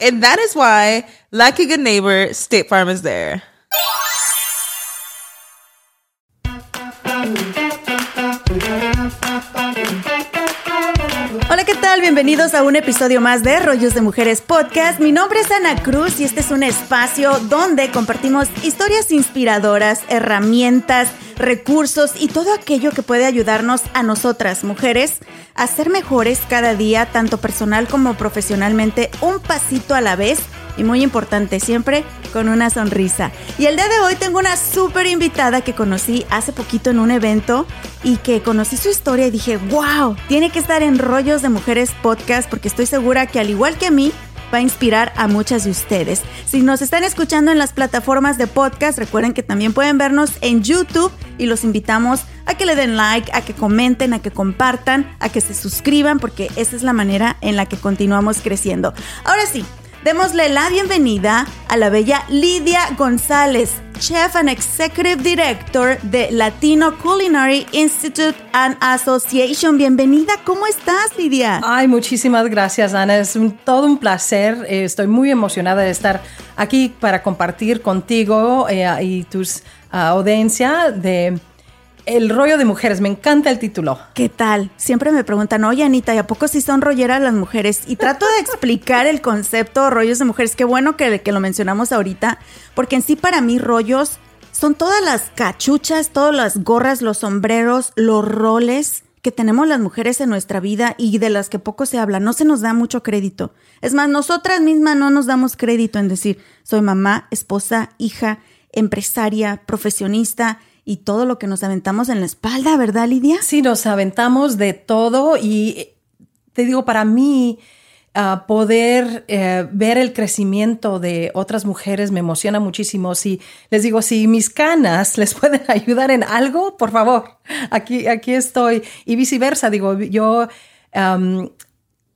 And that is why, like a good neighbor, State Farm is there. Hola, ¿qué tal? Bienvenidos a un episodio más de Rollos de Mujeres Podcast. Mi nombre es Ana Cruz y este es un espacio donde compartimos historias inspiradoras, herramientas, recursos y todo aquello que puede ayudarnos a nosotras, mujeres, a ser mejores cada día, tanto personal como profesionalmente, un pasito a la vez y muy importante, siempre con una sonrisa. Y el día de hoy tengo una súper invitada que conocí hace poquito en un evento y que conocí su historia y dije, wow, tiene que estar en Rollos de Mujeres Podcast porque estoy segura que al igual que a mí, va a inspirar a muchas de ustedes. Si nos están escuchando en las plataformas de podcast, recuerden que también pueden vernos en YouTube y los invitamos a que le den like, a que comenten, a que compartan, a que se suscriban, porque esa es la manera en la que continuamos creciendo. Ahora sí, démosle la bienvenida a la bella Lidia González, Chef and Executive Director de Latino Culinary Institute and Association. Bienvenida, ¿cómo estás, Lidia? Ay, muchísimas gracias, Ana. Es todo un placer. Eh, estoy muy emocionada de estar aquí para compartir contigo eh, y tus uh, audiencia de el rollo de mujeres, me encanta el título. ¿Qué tal? Siempre me preguntan, oye Anita, ¿y a poco sí son rolleras las mujeres? Y trato de explicar el concepto rollos de mujeres. Qué bueno que lo mencionamos ahorita, porque en sí para mí rollos son todas las cachuchas, todas las gorras, los sombreros, los roles que tenemos las mujeres en nuestra vida y de las que poco se habla. No se nos da mucho crédito. Es más, nosotras mismas no nos damos crédito en decir, soy mamá, esposa, hija, empresaria, profesionista y todo lo que nos aventamos en la espalda, ¿verdad, Lidia? Sí, nos aventamos de todo y te digo, para mí uh, poder uh, ver el crecimiento de otras mujeres me emociona muchísimo. Si les digo, si mis canas les pueden ayudar en algo, por favor, aquí, aquí estoy. Y viceversa, digo, yo...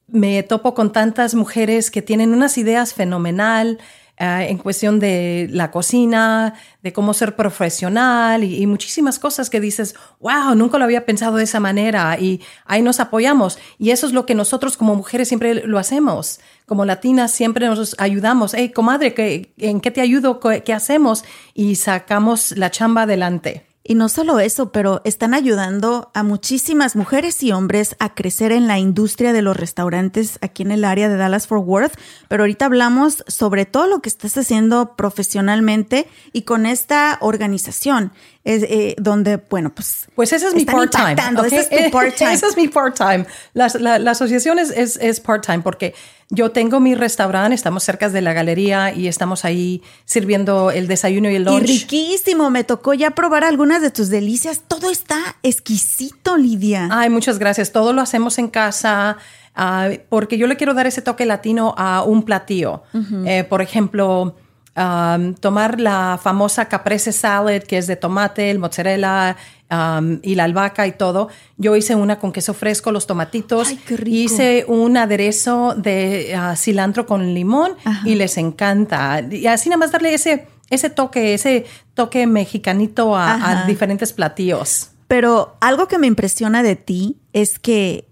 Me topo con tantas mujeres que tienen unas ideas fenomenal, Uh, en cuestión de la cocina, de cómo ser profesional y, y, muchísimas cosas que dices, wow, nunca lo había pensado de esa manera y ahí nos apoyamos. Y eso es lo que nosotros como mujeres siempre lo hacemos. Como latinas siempre nos ayudamos. Hey, comadre, ¿qué, ¿en qué te ayudo? ¿Qué hacemos? Y sacamos la chamba adelante. Y no solo eso, pero están ayudando a muchísimas mujeres y hombres a crecer en la industria de los restaurantes aquí en el área de Dallas Fort Worth. Pero ahorita hablamos sobre todo lo que estás haciendo profesionalmente y con esta organización. Es, eh, donde, bueno, pues... Pues ese es mi part-time. Okay? Ese es tu part-time. ese es mi part-time. La, la, la, asociación es, es, es part-time porque yo tengo mi restaurante, estamos cerca de la galería y estamos ahí sirviendo el desayuno y el lunch. Y riquísimo, me tocó ya probar algunas de tus delicias. Todo está exquisito, Lidia. Ay, muchas gracias. Todo lo hacemos en casa. Uh, porque yo le quiero dar ese toque latino a un platillo. Uh -huh. eh, por ejemplo, Um, tomar la famosa caprese salad que es de tomate, el mozzarella um, y la albahaca y todo. Yo hice una con queso fresco, los tomatitos. Ay, qué rico. Hice un aderezo de uh, cilantro con limón Ajá. y les encanta. Y así nada más darle ese, ese toque, ese toque mexicanito a, a diferentes platillos. Pero algo que me impresiona de ti es que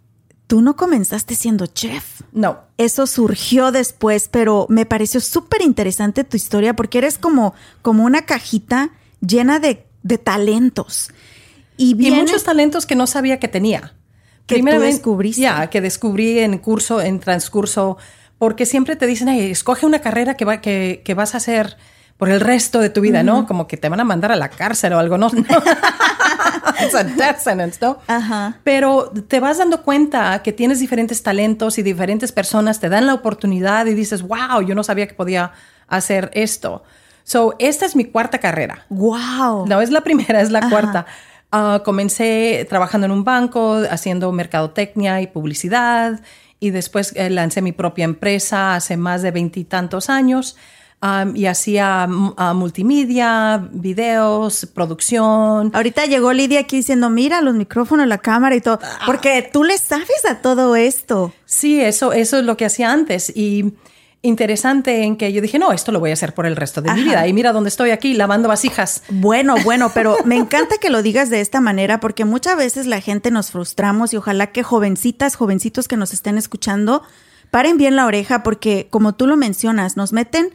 tú no comenzaste siendo chef. No. Eso surgió después, pero me pareció súper interesante tu historia porque eres como, como una cajita llena de, de talentos. Y, muchos talentos que no sabía que tenía. Que Primeramente- descubriste. Ya, que descubrí en curso, en transcurso, porque siempre te dicen, "Hey, escoge una carrera que, va, que, que vas a hacer por el resto de tu vida, ¿no? Como que te van a mandar a la cárcel o algo, ¿no? It's a death sentence, ¿no? Ajá. Pero te vas dando cuenta que tienes diferentes talentos y diferentes personas te dan la oportunidad y dices, wow, yo no sabía que podía hacer esto. So, esta es mi cuarta carrera. Wow. No es la primera, es la Ajá. cuarta. Ah, comencé trabajando en un banco, haciendo mercadotecnia y publicidad, y después eh, lancé mi propia empresa hace más de veintitantos años. Am, y hacía multimedia, videos, producción. Ahorita llegó Lidia aquí diciendo, mira los micrófonos, la cámara y todo, Ah. porque tú le sabes a todo esto. Sí, eso, eso es lo que hacía antes. Y interesante en que yo dije, no, esto lo voy a hacer por el resto de mi vida. Y mira dónde estoy aquí, lavando vasijas. Bueno, bueno, pero me encanta que lo digas de esta manera porque muchas veces la gente nos frustramos y ojalá que jovencitas, jovencitos que nos estén escuchando, paren bien la oreja porque como tú lo mencionas, nos meten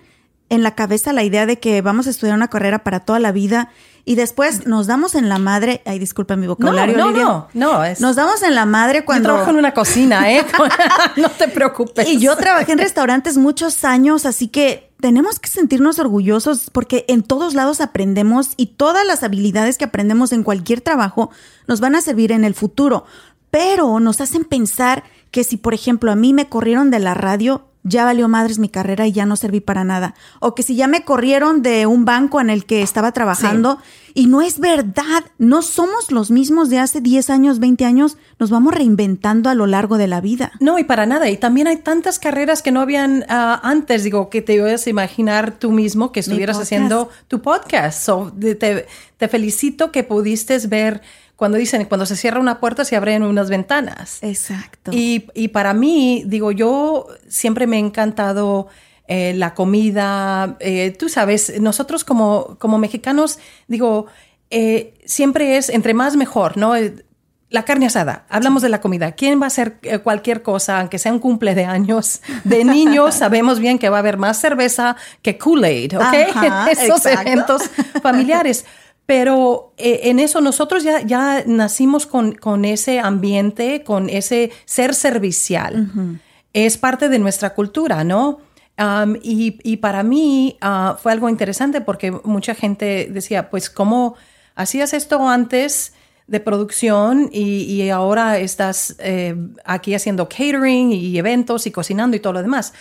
en la cabeza la idea de que vamos a estudiar una carrera para toda la vida y después nos damos en la madre, ay, disculpa mi vocabulario, no, Lidia. no, no, es- Nos damos en la madre Yo cuando trabajo en una cocina, ¿eh? no te preocupes. y yo trabajé en restaurantes muchos años, así que tenemos que sentirnos orgullosos porque en todos lados aprendemos y todas las habilidades que aprendemos en cualquier trabajo nos van a servir en el futuro. Pero nos hacen pensar que si, por ejemplo, a mí me corrieron de la radio, ya valió madres mi carrera y ya no serví para nada. O que si ya me corrieron de un banco en el que estaba trabajando y no es verdad, no somos los mismos de hace 10 años, 20 años, nos vamos reinventando a lo largo de la vida. No, y para nada. Y también hay tantas carreras que no habían ah, antes. Digo, que te ibas a imaginar tú mismo que estuvieras haciendo tu podcast. So, te, te felicito que pudiste ver cuando dicen, cuando se cierra una puerta se abren unas ventanas. Exacto. Y, y para mí, digo, yo siempre me ha encantado eh, la comida. eh, tú sabes, nosotros como, como mexicanos, digo, eh, siempre es entre más mejor, ¿no? Eh, La carne asada, hablamos de la comida. ¿Quién va a hacer eh, cualquier cosa, aunque sea un cumpleaños de niños? sabemos bien que va a haber más cerveza que Kool-Aid, ¿ok? En esos exacto. eventos familiares. Pero eh, en eso nosotros ya, ya nacimos con, con ese ambiente, con ese ser servicial. Es parte de nuestra cultura, ¿no? Um, y, y para mí ah, fue algo interesante porque mucha gente decía, pues, ¿cómo hacías esto antes de producción y, y ahora estás eh, aquí haciendo catering y eventos y cocinando y todo lo demás?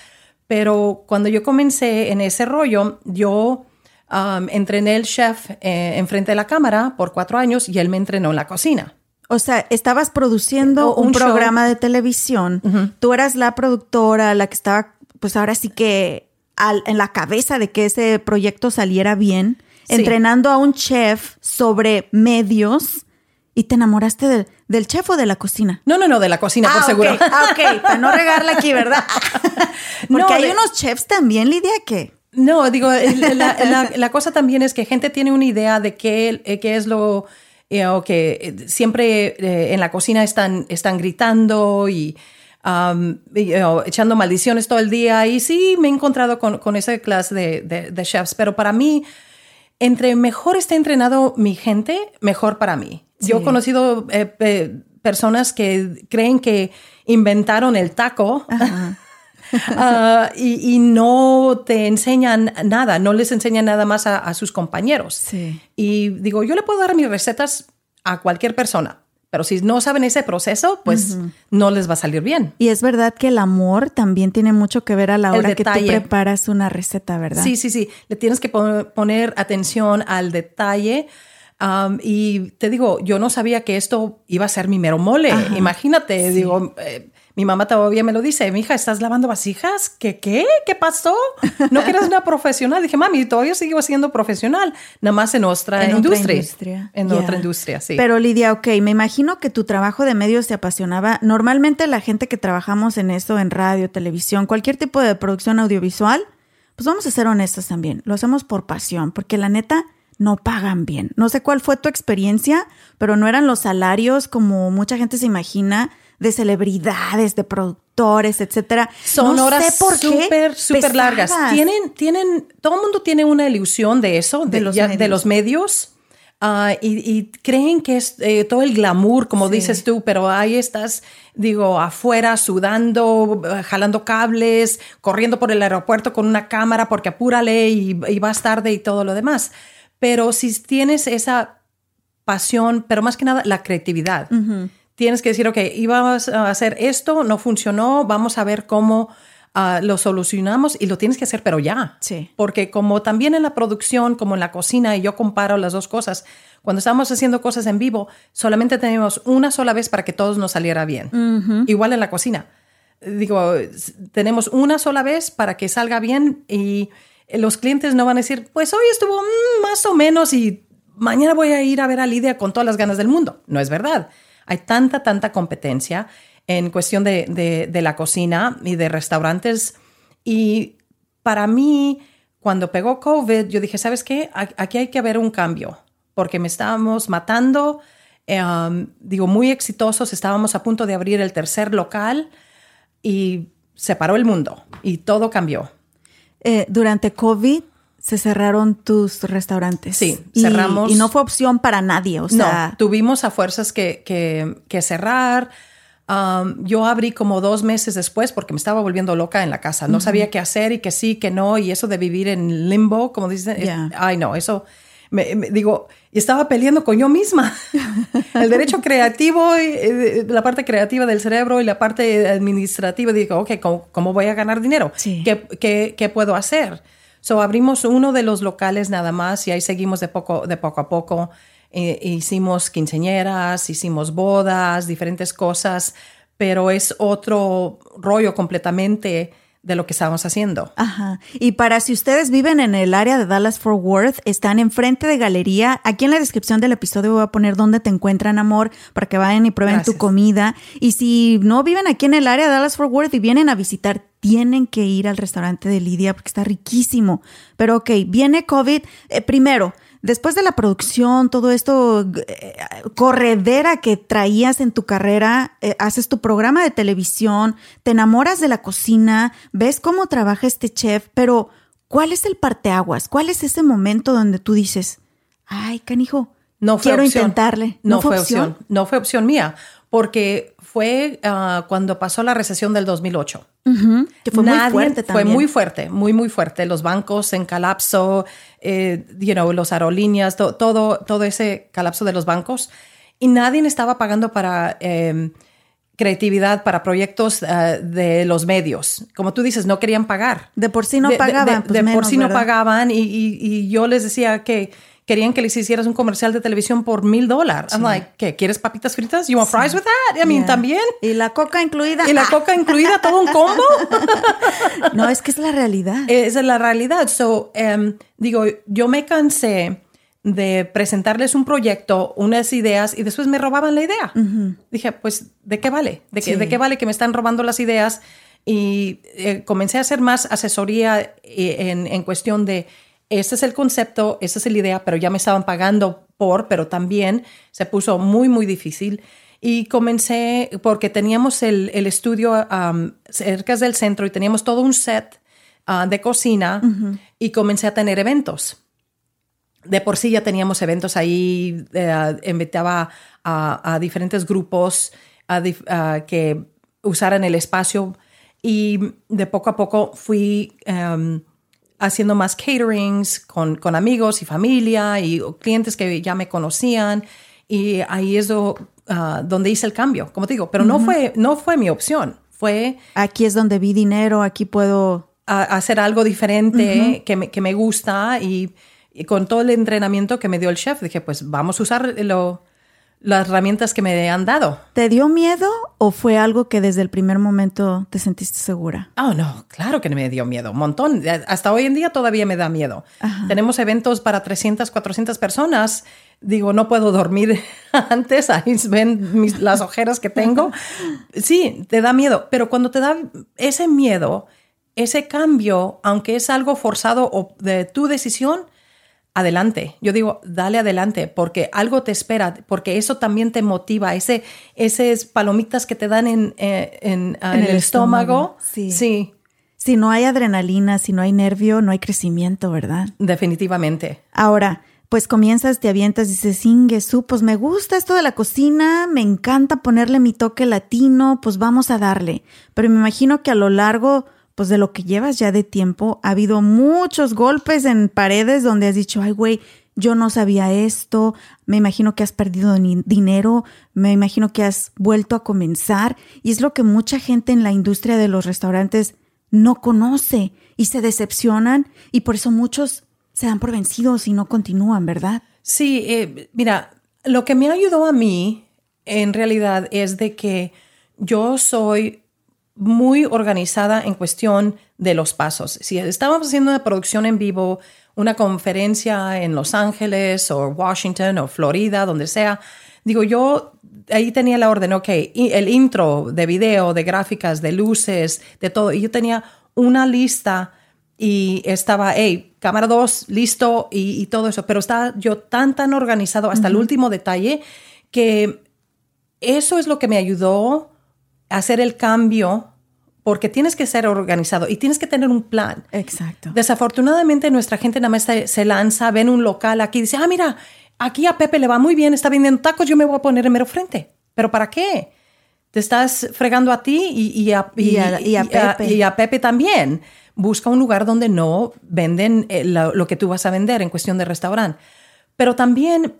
Pero cuando yo comencé en ese rollo, yo um, entrené el chef eh, enfrente de la cámara por cuatro años y él me entrenó en la cocina. O sea, estabas produciendo un, programa de televisión. Tú eras la productora, la que estaba, pues ahora sí que al- en la cabeza de que ese proyecto saliera bien, Sí. entrenando a un chef sobre medios y te enamoraste del, del chef o de la cocina. No, no, no, de la cocina, por ah, seguro. ok, ah, ok, para no regarla aquí, ¿verdad? Porque No, hay de- unos chefs también, Lidia, que... No, digo, la, la- la cosa también es que gente tiene una idea de qué, eh, qué es lo eh, o que eh, siempre eh, en la cocina están, están gritando y, um, echando maldiciones todo el día. Y sí, me he encontrado con, con esa clase de, de- de chefs, pero para mí, entre mejor esté entrenado mi gente, mejor para mí. Yo he conocido eh, pe- personas que creen que inventaron el taco. Ah, y, y no te enseñan nada, no les enseñan nada más a, a sus compañeros. Sí. Y digo, yo le puedo dar mis recetas a cualquier persona, pero si no saben ese proceso, pues no les va a salir bien. Y es verdad que el amor también tiene mucho que ver a la hora que tú preparas una receta, ¿verdad? Sí, sí, sí, le tienes que pon- poner atención al detalle. Um, y te digo, yo no sabía que esto iba a ser mi mero mole. Imagínate, digo, eh, mi mamá todavía me lo dice, mi hija, ¿estás lavando vasijas? ¿Qué, qué? ¿Qué pasó? No que eres una profesional. Dije, mami, todavía sigo siendo profesional, nada más en nuestra En otra industria. industria. En otra industria, sí. Pero Lidia, ok, me imagino que tu trabajo de medios te apasionaba. Normalmente la gente que trabajamos en eso, en radio, televisión, cualquier tipo de producción audiovisual, pues vamos a ser honestos también, lo hacemos por pasión, porque la neta no pagan bien. No sé cuál fue tu experiencia, pero no eran los salarios como mucha gente se imagina de celebridades, de productores, etcétera. Son no horas súper, súper largas. Tienen, tienen, todo el mundo tiene una ilusión de eso, de, los ya- medios. de los medios. y, y creen que es eh, todo el glamour, como Sí. dices tú, pero ahí estás, digo, afuera sudando, jalando cables, corriendo por el aeropuerto con una cámara porque apúrale y, y vas tarde y todo lo demás. Pero si tienes esa pasión, pero más que nada la creatividad. Tienes que decir, ok, íbamos a hacer esto, no funcionó, vamos a ver cómo ah, lo solucionamos y lo tienes que hacer, pero ya. Sí. Porque como también en la producción, como en la cocina, y yo comparo las dos cosas, cuando estamos haciendo cosas en vivo, solamente tenemos una sola vez para que todos nos saliera bien. Igual en la cocina. Digo, tenemos una sola vez para que salga bien y los clientes no van a decir, pues hoy estuvo mm, más o menos y mañana voy a ir a ver a Lidia con todas las ganas del mundo. No es verdad. Hay tanta, tanta competencia en cuestión de, de- la cocina y de restaurantes. Y para mí, cuando pegó COVID, yo dije, ¿sabes qué? Aquí hay que haber un cambio, porque me estábamos matando, um, digo, muy exitosos, estábamos a punto de abrir el tercer local y se paró el mundo y todo cambió. Eh, durante COVID se cerraron tus restaurantes. Sí, Y- cerramos. Y, no fue opción para nadie. O sea, no, tuvimos a fuerzas que, que- que cerrar. Um, yo abrí como dos meses después porque me estaba volviendo loca en la casa. No sabía qué hacer y que sí, que no. Y eso de vivir en limbo, como dicen, es- Ya. ay no, eso, me, me- digo, y estaba peleando con yo misma. El derecho creativo, y, eh, la parte creativa del cerebro y la parte administrativa. Digo, ok, ¿cómo, cómo voy a ganar dinero? Sí. ¿Qué, qué, qué puedo hacer? So, abrimos uno de los locales nada más y ahí seguimos de poco, de poco a poco. Eh, hicimos quinceñeras, hicimos bodas, diferentes cosas, pero es otro rollo completamente de lo que estábamos haciendo. Ajá. Y para si ustedes viven en el área de Dallas Fort Worth, están enfrente de galería. Aquí en la descripción del episodio voy a poner dónde te encuentran, amor, para que vayan y prueben tu comida. Y si no viven aquí en el área de Dallas Fort Worth y vienen a visitar, tienen que ir al restaurante de Lidia porque está riquísimo. Pero ok, viene COVID. Eh, primero, después de la producción, todo esto, eh, corredera que traías en tu carrera, eh, haces tu programa de televisión, te enamoras de la cocina, ves cómo trabaja este chef, pero ¿cuál es el parteaguas? ¿Cuál es ese momento donde tú dices, ay, canijo, No fue quiero opción. intentarle? No, fue opción? No fue opción mía, porque fue ah, cuando pasó la recesión del 2008. Que fue muy fuerte también. Fue muy fuerte, muy, muy fuerte. Los bancos en colapso, eh, you know, los aerolíneas, to- todo, todo ese colapso de los bancos. Y nadie estaba pagando para eh, creatividad, para proyectos eh, de los medios. Como tú dices, no querían pagar. De por sí no De- pagaban. De, pues de por sí no pagaban y, y- y yo les decía que querían que les hicieras un comercial de televisión por mil dólares. I'm like, ¿qué? ¿Quieres papitas fritas? You want fries with that? I mean, Yeah. también. Y la coca incluida. Y la Ah, coca incluida, todo un combo. No, es que es la realidad. Es la realidad. So, em, digo, yo me cansé de presentarles un proyecto, unas ideas y después me robaban la idea. Dije, pues, ¿de qué vale? ¿De, qué, Sí. ¿De qué vale que me están robando las ideas? Y eh, comencé a hacer más asesoría eh, en, en cuestión de, este es el concepto, esta es la idea, pero ya me estaban pagando por, pero también se puso muy, muy difícil. Y comencé, porque teníamos el, el estudio am, cerca del centro y teníamos todo un set ah, de cocina y comencé a tener eventos. De por sí ya teníamos eventos ahí, eh, invitaba a, a diferentes grupos a dif- a que usaran el espacio y de poco a poco fui em, haciendo más caterings con, con amigos y familia y clientes que ya me conocían. Y ahí es do- ah, donde hice el cambio, como te digo, pero no, fue, no fue mi opción, fue Aquí es donde vi dinero, aquí puedo. a, hacer algo diferente que, me, que me gusta y, y con todo el entrenamiento que me dio el chef dije pues vamos a usar lo- las herramientas que me han dado. ¿Te dio miedo o fue algo que desde el primer momento te sentiste segura? Oh, no, claro que me dio miedo, un montón. Hasta hoy en día todavía me da miedo. Tenemos eventos para 300, 400 personas. Digo, no puedo dormir antes, ahí ven mis- las ojeras que tengo. Sí, te da miedo, pero cuando te da ese miedo, ese cambio, aunque es algo forzado o de tu decisión, adelante. Yo digo, dale adelante, porque algo te espera, porque eso también te motiva. Ese, esas palomitas que te dan en, eh, en, ah, en el, estómago. Sí. sí, Si no hay adrenalina, si no hay nervio, no hay crecimiento, ¿verdad? definitivamente. Ahora, pues comienzas, te avientas, dices, Ingesu, pues me gusta esto de la cocina, me encanta ponerle mi toque latino, pues vamos a darle. Pero me imagino que a lo largo, pues de lo que llevas ya de tiempo, ha habido muchos golpes en paredes donde has dicho, ay, güey, yo no sabía esto, me imagino que has perdido dinero, me imagino que has vuelto a comenzar. Y es lo que mucha gente en la industria de los restaurantes no conoce y se decepcionan y por eso muchos se dan por vencidos y no continúan, ¿verdad? Sí, eh, mira, lo que me ayudó a mí en realidad es de que yo soy muy organizada en cuestión de los pasos. Si estábamos haciendo una producción en vivo, una conferencia en Los Ángeles o Washington o Florida, donde sea, digo, yo ahí tenía la orden, ok, el intro de video, de gráficas, de luces, de todo. Y yo tenía una lista y estaba, hey, cámara 2, listo y, y todo eso. Pero estaba yo tan, tan organizado hasta el último detalle que eso es lo que me ayudó hacer el cambio porque tienes que ser organizado y tienes que tener un plan. Exacto. Desafortunadamente nuestra gente nada más se, se lanza, ven un local aquí y dice, ah, mira, aquí a Pepe le va muy bien, está vendiendo tacos, yo me voy a poner en mero frente. ¿Pero para qué? Te estás fregando a ti y, y a, Y a- y a Pepe. y a Pepe también. Busca un lugar donde no venden eh, lo, lo que tú vas a vender en cuestión de restaurante. Pero también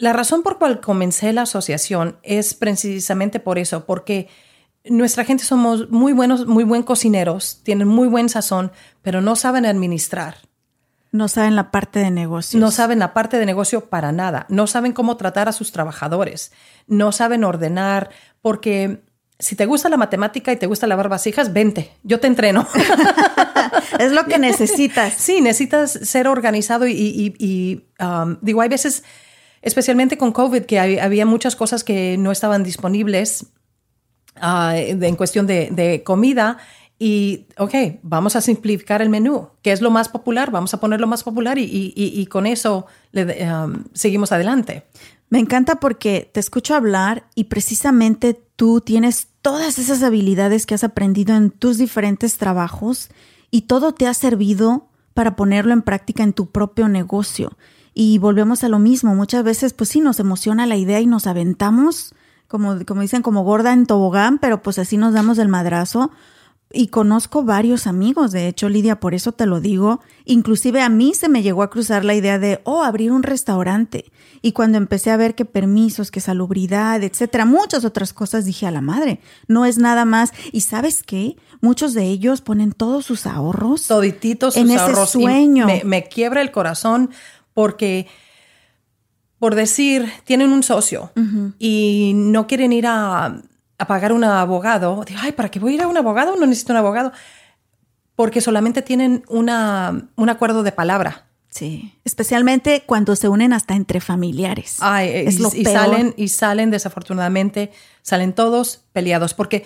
la razón por cual comencé la asociación es precisamente por eso, porque nuestra gente somos muy buenos, muy buen cocineros, tienen muy buen sazón, pero no saben administrar. No saben la parte de negocios. No saben la parte de negocio para nada. No saben cómo tratar a sus trabajadores. No saben ordenar, porque si te gusta la matemática y te gusta lavar vasijas, vente, yo te entreno. es lo que necesitas. Sí, necesitas ser organizado y, y- y, um, digo, hay veces, especialmente con COVID, que había muchas cosas que no estaban disponibles ah, en cuestión de, comida. Y, ok, vamos a simplificar el menú. ¿Qué es lo más popular? Vamos a poner lo más popular y, con eso seguimos adelante. Me encanta porque te escucho hablar y precisamente tú tienes todas esas habilidades que has aprendido en tus diferentes trabajos y todo te ha servido para ponerlo en práctica en tu propio negocio. Y volvemos a lo mismo, muchas veces pues sí nos emociona la idea y nos aventamos, como, como dicen, como gorda en tobogán, pero pues así nos damos el madrazo. Y conozco varios amigos, de hecho, Lidia, por eso te lo digo. Inclusive a mí se me llegó a cruzar la idea de, oh, abrir un restaurante. Y cuando empecé a ver que permisos, que salubridad, etcétera, muchas otras cosas, dije a la madre, no es nada más. ¿Y sabes qué? Muchos de ellos ponen todos sus ahorros Todititos sus en ese ahorros sueño. Me, me quiebra el corazón porque, por decir, tienen un socio y no quieren ir a, a pagar un abogado. Digo, ay, ¿para qué voy a ir a un abogado? No necesito un abogado. Porque solamente tienen una, un acuerdo de palabra. Sí, especialmente cuando se unen hasta entre familiares. Ay, eh, es y, lo y peor. salen y salen desafortunadamente salen todos peleados porque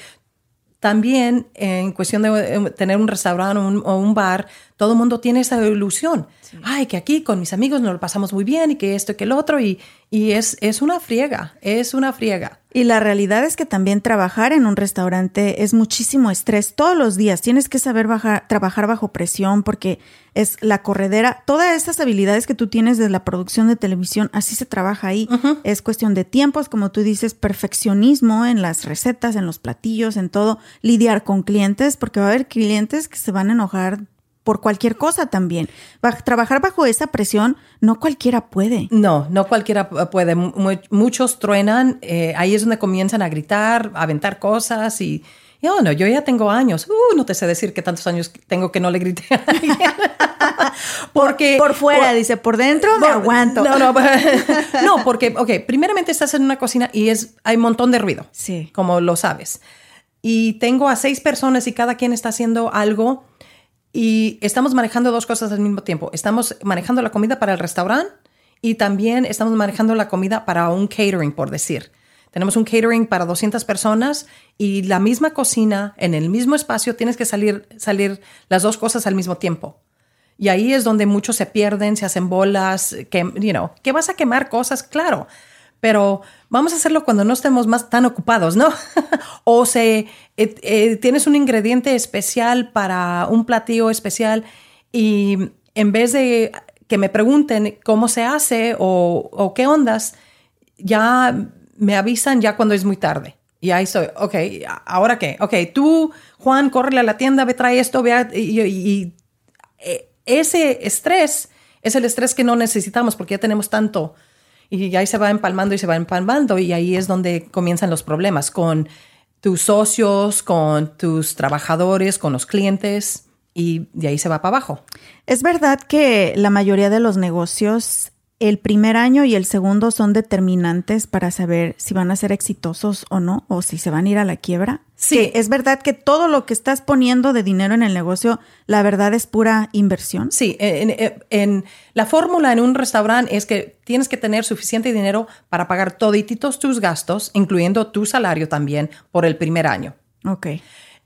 también en cuestión de eh, tener un restaurante o un, o un bar todo el mundo tiene esa ilusión ay que aquí con mis amigos nos lo pasamos muy bien y que esto y que el otro y, y es, es una friega es una friega Y la realidad es que también trabajar en un restaurante es muchísimo estrés todos los días. Tienes que saber bajar- trabajar bajo presión porque es la corredera. Todas esas habilidades que tú tienes de la producción de televisión, así se trabaja ahí. Es cuestión de tiempos, como tú dices, perfeccionismo en las recetas, en los platillos, en todo. Lidiar con clientes, porque va a haber clientes que se van a enojar por cualquier cosa también. Baj- trabajar bajo esa presión, no cualquiera puede. no no cualquiera pu- puede Mu- mu- muchos truenan eh, ahí es donde comienzan a gritar a aventar cosas y y, oh, no, yo ya tengo años. Uh, no te sé decir qué tantos años tengo que no le grité a alguien. Porque Por fuera, dice, por dentro me aguanto. No, no, no, porque, ok, primeramente estás en una cocina y es, hay un montón de ruido. Sí. Como lo sabes. Y tengo a seis personas y cada quien está haciendo algo y estamos manejando dos cosas al mismo tiempo. Estamos manejando la comida para el restaurante y también estamos manejando la comida para un catering, por decir. Tenemos un catering para 200 personas y la misma cocina, en el mismo espacio, tienes que salir, salir las dos cosas al mismo tiempo. Y ahí es donde muchos se pierden, se hacen bolas, que, you know, que vas a quemar cosas, claro. Pero vamos a hacerlo cuando no estemos más tan ocupados, ¿no? o se, eh, eh, tienes un ingrediente especial para un platillo especial y en vez de que me pregunten cómo se hace o, qué ondas, ya me avisan ya cuando es muy tarde. Y ahí estoy, ok, ¿ahora qué? Ok, tú, Juan, córrele a la tienda, ve, trae esto, vea, y, y, eh, ese estrés es el estrés que no necesitamos porque ya tenemos tanto. Y ahí se va empalmando y se va empalmando y ahí es donde comienzan los problemas con tus socios, con tus trabajadores, con los clientes y de ahí se va para abajo. Es verdad que la mayoría de los negocios el primer año y el segundo son determinantes para saber si van a ser exitosos o no, o si se van a ir a la quiebra. Sí. es verdad que todo lo que estás poniendo de dinero en el negocio, la verdad es pura inversión. Sí, en, la fórmula en un restaurante es que tienes que tener suficiente dinero para pagar todititos tus gastos, incluyendo tu salario también, por el primer año. Ok.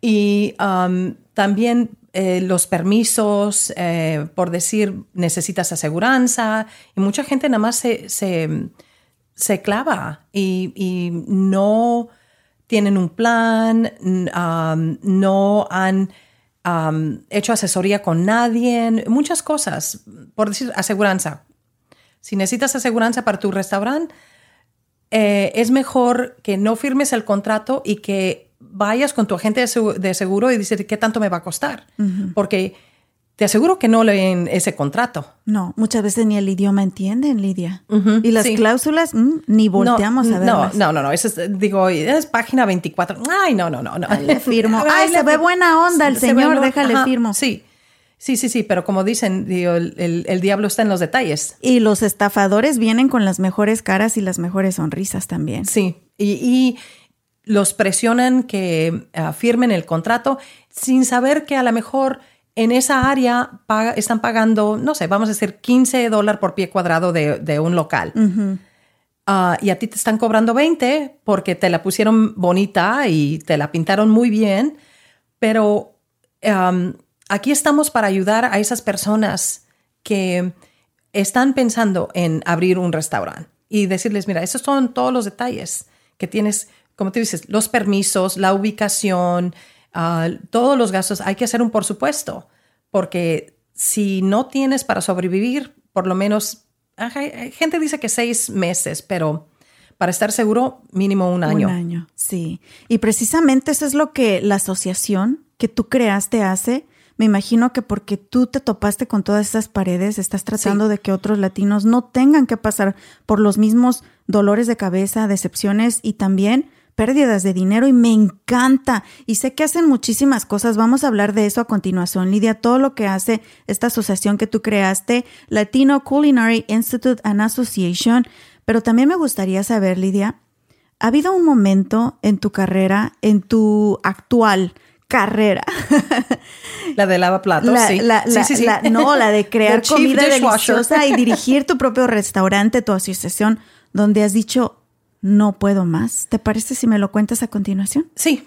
Y um, también eh, los permisos, eh, por decir, necesitas aseguranza, y mucha gente nada más se, se, clava y, no tienen un plan, um, no han um, hecho asesoría con nadie, muchas cosas, por decir, aseguranza. Si necesitas aseguranza para tu restaurante, eh, es mejor que no firmes el contrato y que vayas con tu agente de seguro y dices, ¿qué tanto me va a costar? Porque te aseguro que no leen ese contrato. No, muchas veces ni el idioma entienden, Lidia. Y las cláusulas, mm, ni volteamos a verlas. No, no, no, eso es, digo, es página 24. Ay, no, no, no, no. le firmo. Ay, se ve buena onda el señor, déjale firmo. Sí. Sí, sí, sí, pero como dicen, digo, el, el, diablo está en los detalles. Y los estafadores vienen con las mejores caras y las mejores sonrisas también. Sí, y, y los presionan que ah, firmen el contrato sin saber que a lo mejor en esa área están pagando, no sé, vamos a decir 15 dólares por pie cuadrado de, un local. Ah, y a ti te están cobrando 20 porque te la pusieron bonita y te la pintaron muy bien, pero aquí estamos para ayudar a esas personas que están pensando en abrir un restaurante y decirles, mira, esos son todos los detalles que tienes como tú dices, los permisos, la ubicación, ah, todos los gastos, hay que hacer un por supuesto, porque si no tienes para sobrevivir, por lo menos, gente dice que seis meses, pero para estar seguro, mínimo un año. Un año, sí. Y precisamente eso es lo que la asociación que tú creaste hace. Me imagino que porque tú te topaste con todas esas paredes, estás tratando de que otros latinos no tengan que pasar por los mismos dolores de cabeza, decepciones y también pérdidas de dinero y me encanta. Y sé que hacen muchísimas cosas. Vamos a hablar de eso a continuación, Lidia. Todo lo que hace esta asociación que tú creaste, Latino Culinary Institute and Association. Pero también me gustaría saber, Lidia, ¿ha habido un momento en tu carrera, en tu actual carrera. La de lavaplatos, sí. sí, sí, no, la de crear comida deliciosa y dirigir tu propio restaurante, tu asociación, donde has dicho, no puedo más. ¿Te parece si me lo cuentas a continuación? Sí.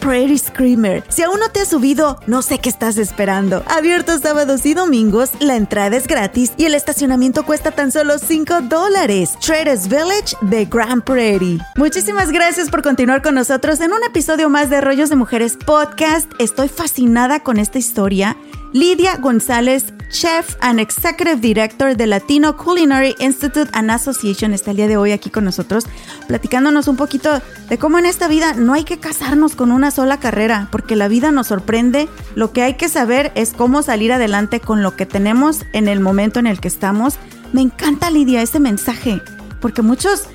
Prairie Screamer. Si aún no te has subido, no sé qué estás esperando. Abierto sábados y domingos, la entrada es gratis y el estacionamiento cuesta tan solo 5 dólares. Traders Village de Grand Prairie. Muchísimas gracias por continuar con nosotros en un episodio más de Rollos de Mujeres Podcast. Estoy fascinada con esta historia. Lidia González, Chef and Executive Director de Latino Culinary Institute and Association, está el día de hoy aquí con nosotros, platicándonos un poquito de cómo en esta vida no hay que casarnos con una sola carrera, porque la vida nos sorprende. Lo que hay que saber es cómo salir adelante con lo que tenemos en el momento en el que estamos. Me encanta, Lidia, ese mensaje, porque muchos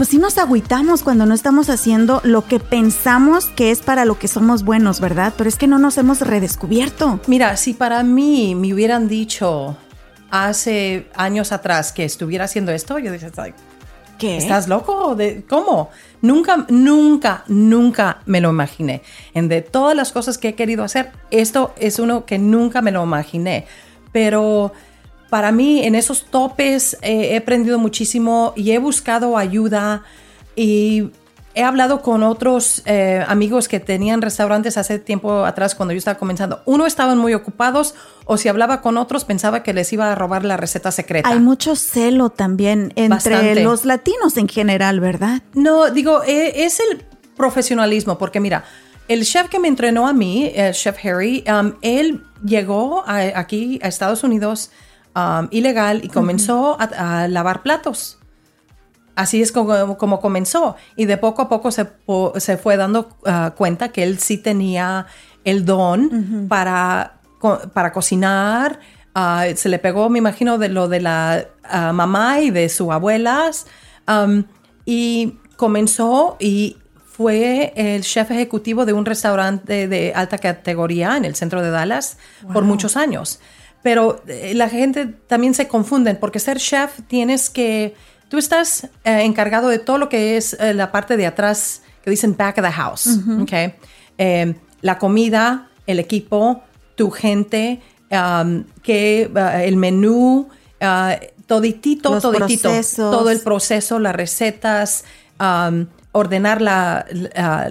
pues sí nos agüitamos cuando no estamos haciendo lo que pensamos que es para lo que somos buenos, ¿verdad? Pero es que no nos hemos redescubierto. Mira, si para mí me hubieran dicho hace años atrás que estuviera haciendo esto, yo dije, ¿Qué? ¿estás loco? ¿De, ¿Cómo? Nunca, nunca, nunca me lo imaginé. En de todas las cosas que he querido hacer, esto es uno que nunca me lo imaginé. Pero para mí en esos topes eh, he aprendido muchísimo y he buscado ayuda y he hablado con otros eh, amigos que tenían restaurantes hace tiempo atrás cuando yo estaba comenzando. Uno estaban muy ocupados o si hablaba con otros pensaba que les iba a robar la receta secreta. Hay mucho celo también entre Bastante. los latinos en general, ¿verdad? No, digo, eh, es el profesionalismo, porque mira, el chef que me entrenó a mí, el chef Harry, um, él llegó a- aquí a Estados Unidos um, ilegal y comenzó a, a lavar platos. Así es como, como comenzó. Y de poco a poco se, po- se fue dando ah, cuenta que él sí tenía el don para, co- para cocinar. Ah, se le pegó, me imagino, de lo de la ah, mamá y de sus abuelas. Um, y comenzó y fue el chef ejecutivo de un restaurante de alta categoría en el centro de Dallas por muchos años. Pero eh, la gente también se confunden porque ser chef tienes que, tú estás eh, encargado de todo lo que es eh, la parte de atrás que dicen back of the house, ¿ok? Eh, la comida, el equipo, tu gente, um, que, uh, el menú, uh, toditito, Los toditito, procesos. todo el proceso, las recetas, um, ordenar la, la-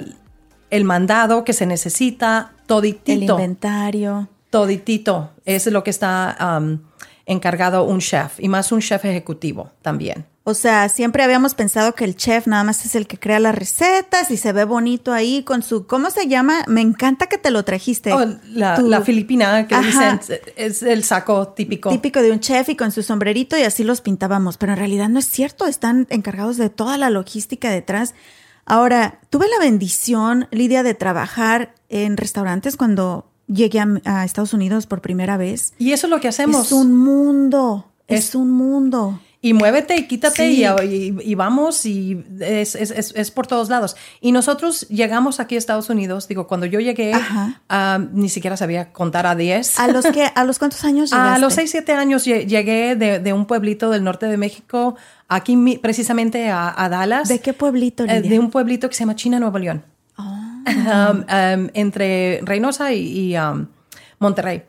el mandado que se necesita, El toditito, inventario. toditito. Es lo que está um, encargado un chef y más un chef ejecutivo también. O sea, siempre habíamos pensado que el chef nada más es el que crea las recetas y se ve bonito ahí con su, ¿cómo se llama? Me encanta que te lo trajiste. Oh, la, Tu- la filipina que Ajá. dicen es el saco típico. típico de un chef y con su sombrerito y así los pintábamos, pero en realidad no es cierto, están encargados de toda la logística detrás. Ahora, tuve la bendición, Lidia, de trabajar en restaurantes cuando llegué a, a Estados Unidos por primera vez. Y eso es lo que hacemos. Es un mundo, es, Es- un mundo. Y muévete y quítate Sí. y, y- y vamos y es, es- es- por todos lados. Y nosotros llegamos aquí a Estados Unidos, digo, cuando yo llegué, ah, ni siquiera sabía contar a 10. ¿A los que, a los cuántos años llegaste? A los 6, 7 años lle- llegué de, de un pueblito del norte de México, aquí precisamente a, a Dallas. ¿De qué pueblito, Eh, Lidia? de un pueblito que se llama China, Nuevo León. Um, um, entre Reynosa y, y, um, Monterrey.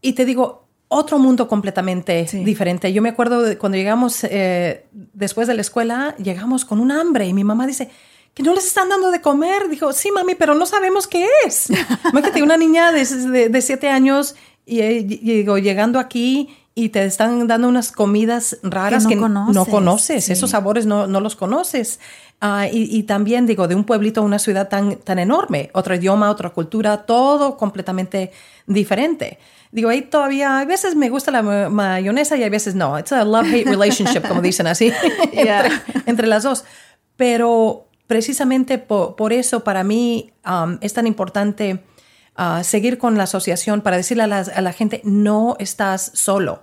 Y te digo, otro mundo completamente Sí. diferente. Yo me acuerdo de cuando llegamos eh, después de la escuela, llegamos con un hambre y mi mamá dice, que no les están dando de comer. Dijo, sí, mami, pero no sabemos qué es. Imagínate una niña de, de, de siete años y, eh, y- y digo, llegando aquí y te están dando unas comidas raras Que que, no no conoces, conoces. sí. Esos sabores no, no los conoces. Ah, y, y también, digo, de un pueblito a una ciudad tan, tan enorme, otro idioma, otra cultura, todo completamente diferente. Digo, ahí todavía, a veces me gusta la ma- mayonesa y a veces no. It's a love-hate relationship, como dicen así, Yeah. entre, entre las dos. Pero precisamente po- por, eso, para mí, um, es tan importante ah, seguir con la asociación para decirle a la, a la gente, no estás solo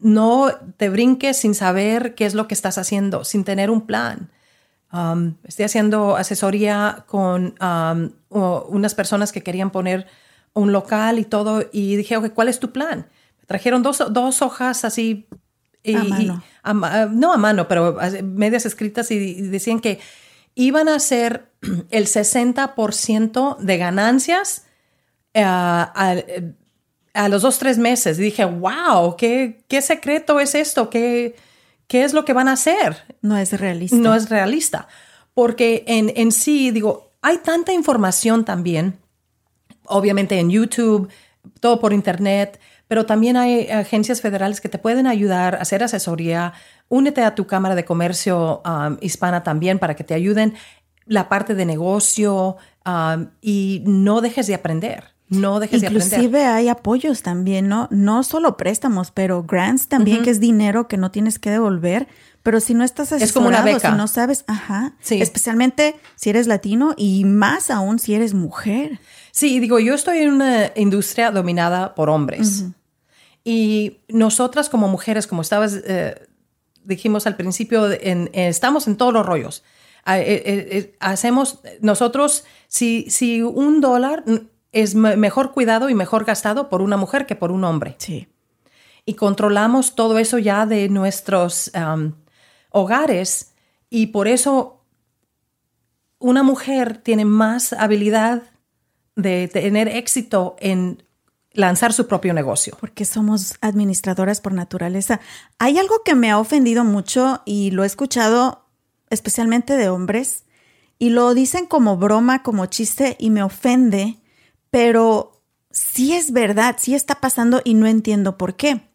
no te brinques sin saber qué es lo que estás haciendo, sin tener un plan. Um, estoy haciendo asesoría con um, unas personas que querían poner un local y todo, y dije, ok, ¿cuál es tu plan? Me trajeron dos, dos hojas así. y- A y- mano. a ma- no a mano, pero medias escritas y, y decían que iban a hacer el 60% de ganancias eh, a, a los dos, tres meses. Y dije, wow, ¿qué, qué secreto es esto? ¿Qué, ¿Qué es lo que van a hacer? No es realista. No es realista. Porque en, en sí, digo, hay tanta información también, obviamente en YouTube, todo por internet, pero también hay agencias federales que te pueden ayudar a hacer asesoría. Únete a tu Cámara de Comercio um, hispana también para que te ayuden la parte de negocio um, y no dejes de aprender. No dejes de aprender. Inclusive hay apoyos también, ¿no? No solo préstamos, pero grants también, que es dinero que no tienes que devolver. Pero si no estás asesorado, Es como una beca. si no sabes, ajá. Sí. Especialmente si eres latino y más aún si eres mujer. Sí, digo, yo estoy en una industria dominada por hombres. Y nosotras como mujeres, como estabas, eh, dijimos al principio, en- eh, estamos en todos los rollos. Ah, eh, hacemos, nosotros, si, si un dólar es me- mejor cuidado y mejor gastado por una mujer que por un hombre. Sí. y controlamos todo eso ya de nuestros um, hogares y por eso una mujer tiene más habilidad de tener éxito en lanzar su propio negocio. Porque somos administradoras por naturaleza. Hay algo que me ha ofendido mucho y lo he escuchado especialmente de hombres y lo dicen como broma, como chiste y me ofende, pero sí es verdad, sí está pasando y no entiendo por qué.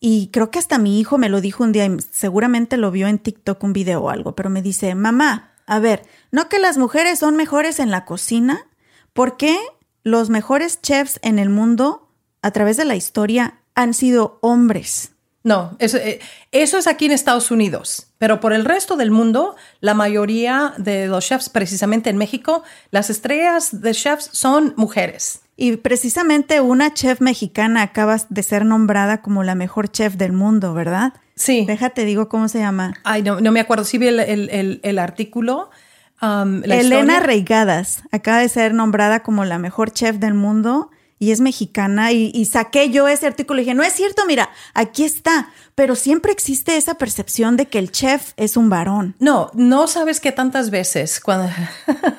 Y creo que hasta mi hijo me lo dijo un día y seguramente lo vio en TikTok un video o algo, pero me dice, mamá, a ver, ¿no que las mujeres son mejores en la cocina? ¿Por qué los mejores chefs en el mundo a través de la historia han sido hombres? No, eso, eh, eso es aquí en Estados Unidos, pero por el resto del mundo, la mayoría de los chefs, precisamente en México, las estrellas de chefs son mujeres. Y precisamente una chef mexicana acaba de ser nombrada como la mejor chef del mundo, ¿verdad? Sí. Déjate, digo cómo se llama. Ay, no, no me acuerdo. Sí vi el, el- el- el artículo. um, la Elena historia. Reigadas acaba de ser nombrada como la mejor chef del mundo y es mexicana y, y saqué yo ese artículo y dije, no es cierto, mira, aquí está, pero siempre existe esa percepción de que el chef es un varón. No, no sabes que tantas veces cuando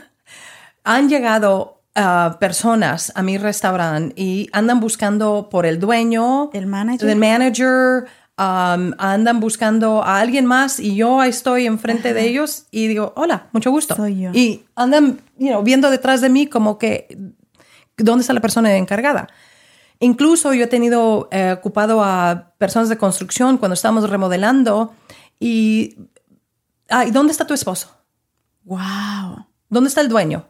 han llegado ah, personas a mi restaurante y andan buscando por el dueño, El manager. el manager, um, andan buscando a alguien más y yo estoy enfrente de ellos y digo, hola, mucho gusto. Soy yo. Y andan you know, viendo detrás de mí como que, ¿dónde está la persona encargada? Incluso yo he tenido eh, ocupado a personas de construcción cuando estábamos remodelando y, ay, ¿dónde está tu esposo? Wow. ¿Dónde está el dueño?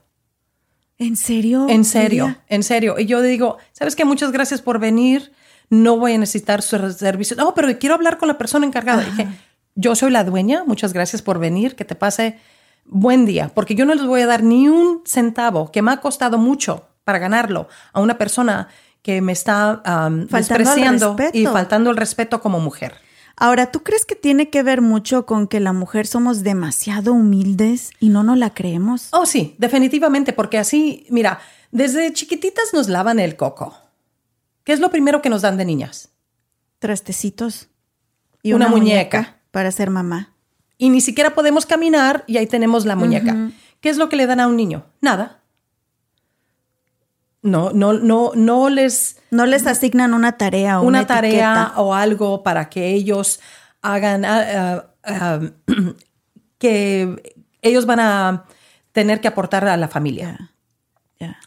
¿En serio? En serio, en serio. Y yo digo, ¿sabes qué? Muchas gracias por venir. No voy a necesitar su servicio. No, pero quiero hablar con la persona encargada. Dije, yo soy la dueña. Muchas gracias por venir. Que te pase buen día. Porque yo no les voy a dar ni un centavo que me ha costado mucho para ganarlo a una persona que me está um, despreciando y faltando el respeto como mujer. Ahora, ¿tú crees que tiene que ver mucho con que la mujer somos demasiado humildes y no nos la creemos? Oh, sí, definitivamente, porque así, mira, desde chiquititas nos lavan el coco. ¿Qué es lo primero que nos dan de niñas? Trastecitos y Una una, muñeca. muñeca. para ser mamá. y ni siquiera podemos caminar y ahí tenemos la muñeca. ¿Qué es lo que le dan a un niño? Nada. No, no, no, no les No les asignan una tarea o una, una, tarea etiqueta. o algo para que ellos hagan ah, ah, ah, que ellos van a tener que aportar a la familia.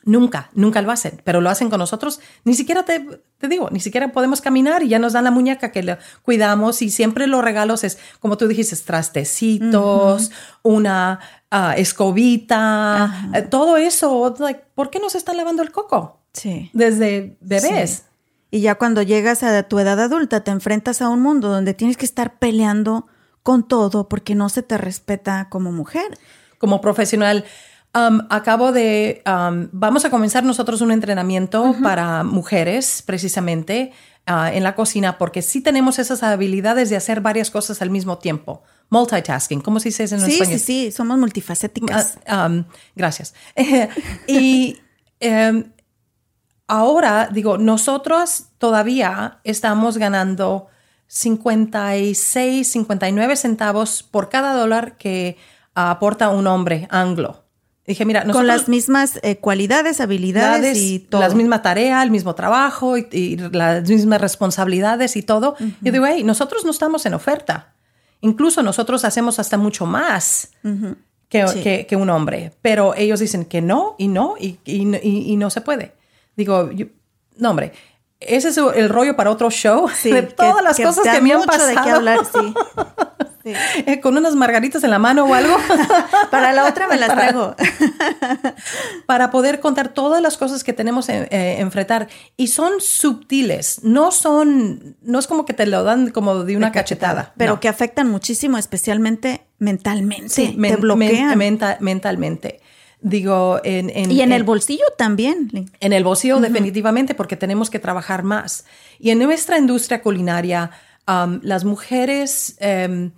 Nunca, nunca lo hacen, pero lo hacen con nosotros. Ni siquiera te, te digo, ni siquiera podemos caminar y ya nos dan la muñeca que le cuidamos y siempre los regalos es, como tú dijiste, trastecitos, una ah, escobita, eh, todo eso. Like, ¿Por qué nos están lavando el coco? Sí. Desde bebés. Sí. Y ya cuando llegas a tu edad adulta te enfrentas a un mundo donde tienes que estar peleando con todo porque no se te respeta como mujer. como profesional. Um, acabo de, um, vamos a comenzar nosotros un entrenamiento para mujeres, precisamente, ah, en la cocina, porque sí tenemos esas habilidades de hacer varias cosas al mismo tiempo. Multitasking, ¿cómo se dice eso en Sí, español? sí, sí, somos multifacéticas. Ah, um, gracias. y em, ahora, digo, nosotros todavía estamos ganando 56, 59 centavos por cada dólar que aporta un hombre anglo. Dije, mira, nosotros con las mismas eh, cualidades, habilidades y todo. las mismas tareas, el mismo trabajo y, y las mismas responsabilidades y todo. Yo digo, hey, nosotros no estamos en oferta. Incluso nosotros hacemos hasta mucho más que, Sí. que- que un hombre. Pero ellos dicen que no y no y, y- y- no se puede. Digo, yo- no, hombre, ese es el rollo para otro show Sí, de que- todas las que cosas da que me han pasado. de qué hablar, sí. Sí. Eh, con unas margaritas en la mano o algo. Para la otra me las traigo. para poder contar todas las cosas que tenemos en eh, enfrentar y son sutiles, no son, no es como que te lo dan como de una cachetada, Pero no. que afectan muchísimo, especialmente mentalmente. sí, te men- bloquean. men- menta- mentalmente. Digo, en, en- y en el bolsillo también. En el bolsillo definitivamente porque tenemos que trabajar más. Y en nuestra industria culinaria, um, las mujeres em,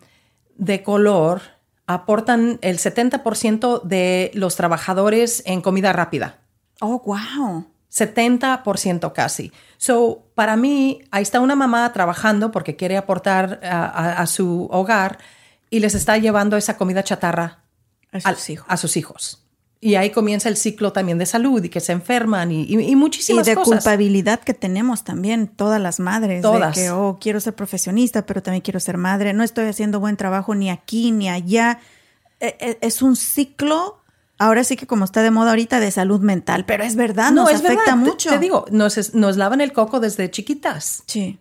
de color aportan el 70% de los trabajadores en comida rápida. Oh, wow. 70% casi. So, para mí, ahí está una mamá trabajando porque quiere aportar a, a- a su hogar y les está llevando esa comida chatarra A sus al- hijos. a sus hijos. Y ahí comienza el ciclo también de salud y que se enferman y, y- y muchísimas y de cosas. culpabilidad que tenemos también todas las madres. Todas. De que, oh, quiero ser profesionista, pero también quiero ser madre. No estoy haciendo buen trabajo ni aquí ni allá. E- e- Es un ciclo, ahora sí que como está de moda ahorita, de salud mental. Pero es verdad, nos afecta verdad. Te- mucho. Te, digo, nos, es- nos lavan el coco desde chiquitas. Sí.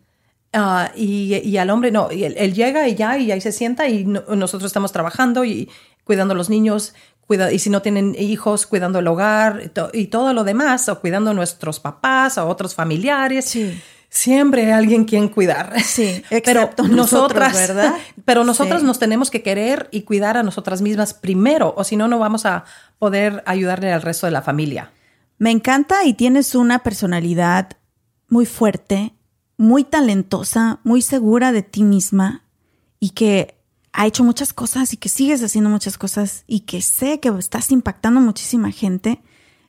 Ah, y, y al hombre no, y él, él llega y ya, y ahí se sienta y no- nosotros estamos trabajando y cuidando a los niños, cuida, y si no tienen hijos, cuidando el hogar y, to- y todo lo demás, o cuidando a nuestros papás o otros familiares. Sí. Siempre hay alguien quien cuidar. Sí, pero excepto nosotros, nosotras, ¿verdad? Pero nosotras Sí. nos tenemos que querer y cuidar a nosotras mismas primero, o si no, no vamos a poder ayudarle al resto de la familia. Me encanta y tienes una personalidad muy fuerte, muy talentosa, muy segura de ti misma y que ha hecho muchas cosas y que sigues haciendo muchas cosas y que sé que estás impactando muchísima gente,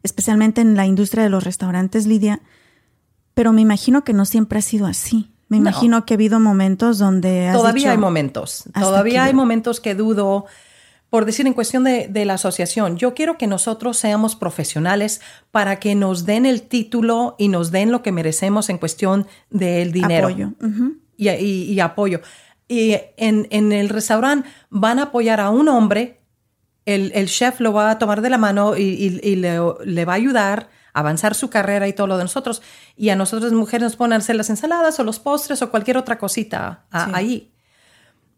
especialmente en la industria de los restaurantes, Lidia. Pero me imagino que no siempre ha sido así. Me No. imagino que ha habido momentos donde has Todavía dicho, hay momentos. "Hasta Todavía hay llego". momentos que dudo. Por decir en cuestión de, de la asociación, yo quiero que nosotros seamos profesionales para que nos den el título y nos den lo que merecemos en cuestión del dinero apoyo. Ujú. y, y- y apoyo. Y en, en el restaurante van a apoyar a un hombre, el, el chef lo va a tomar de la mano y, y- y le, le va a ayudar a avanzar su carrera y todo lo de nosotros. Y a nosotros mujeres nos ponen a hacer las ensaladas o los postres o cualquier otra cosita ah, Sí. ahí.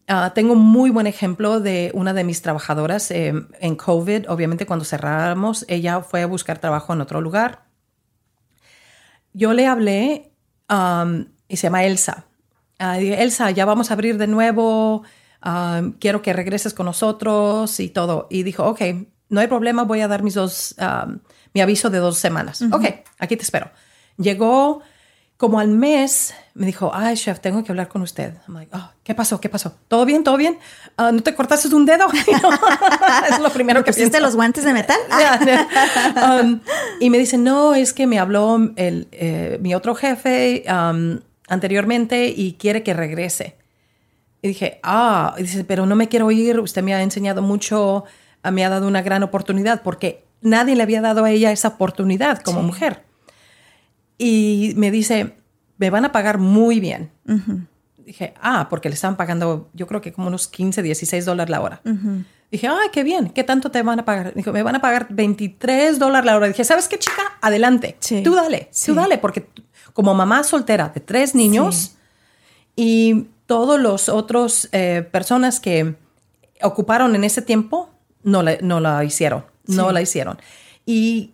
Ah, tengo un muy buen ejemplo de una de mis trabajadoras eh, en COVID. Obviamente cuando cerramos, ella fue a buscar trabajo en otro lugar. Yo le hablé um, y se llama Elsa. Ah, dije, Elsa, ya vamos a abrir de nuevo. um, quiero que regreses con nosotros y todo. Y dijo, ok, no hay problema, voy a dar mis dos, um, mi aviso de dos semanas. Ok, aquí te espero. Llegó como al mes, me dijo, ay, chef, tengo que hablar con usted. I'm like, oh, ¿qué pasó? ¿Qué pasó? ¿Todo bien? ¿Todo bien? Ah, ¿No te cortaste un dedo? es lo primero ¿Me que pusiste los guantes de metal? Um, y me dice, no, es que me habló el, eh, mi otro jefe um, anteriormente y quiere que regrese. Y dije, ah, y dice, pero no me quiero ir, usted me ha enseñado mucho, ah, me ha dado una gran oportunidad, porque nadie le había dado a ella esa oportunidad como Sí. mujer. Y me dice, me van a pagar muy bien. Dije, ah, porque le estaban pagando, yo creo que como unos 15, 16 dólares la hora. Dije, ay, qué bien, ¿qué tanto te van a pagar? Dijo, me van a pagar 23 dólares la hora. Dije, ¿sabes qué, chica? Adelante. Sí. Tú dale, Sí. tú dale, porque como mamá soltera de tres niños y todos los otros eh, personas que ocuparon en ese tiempo no la, no la hicieron, no la hicieron. Y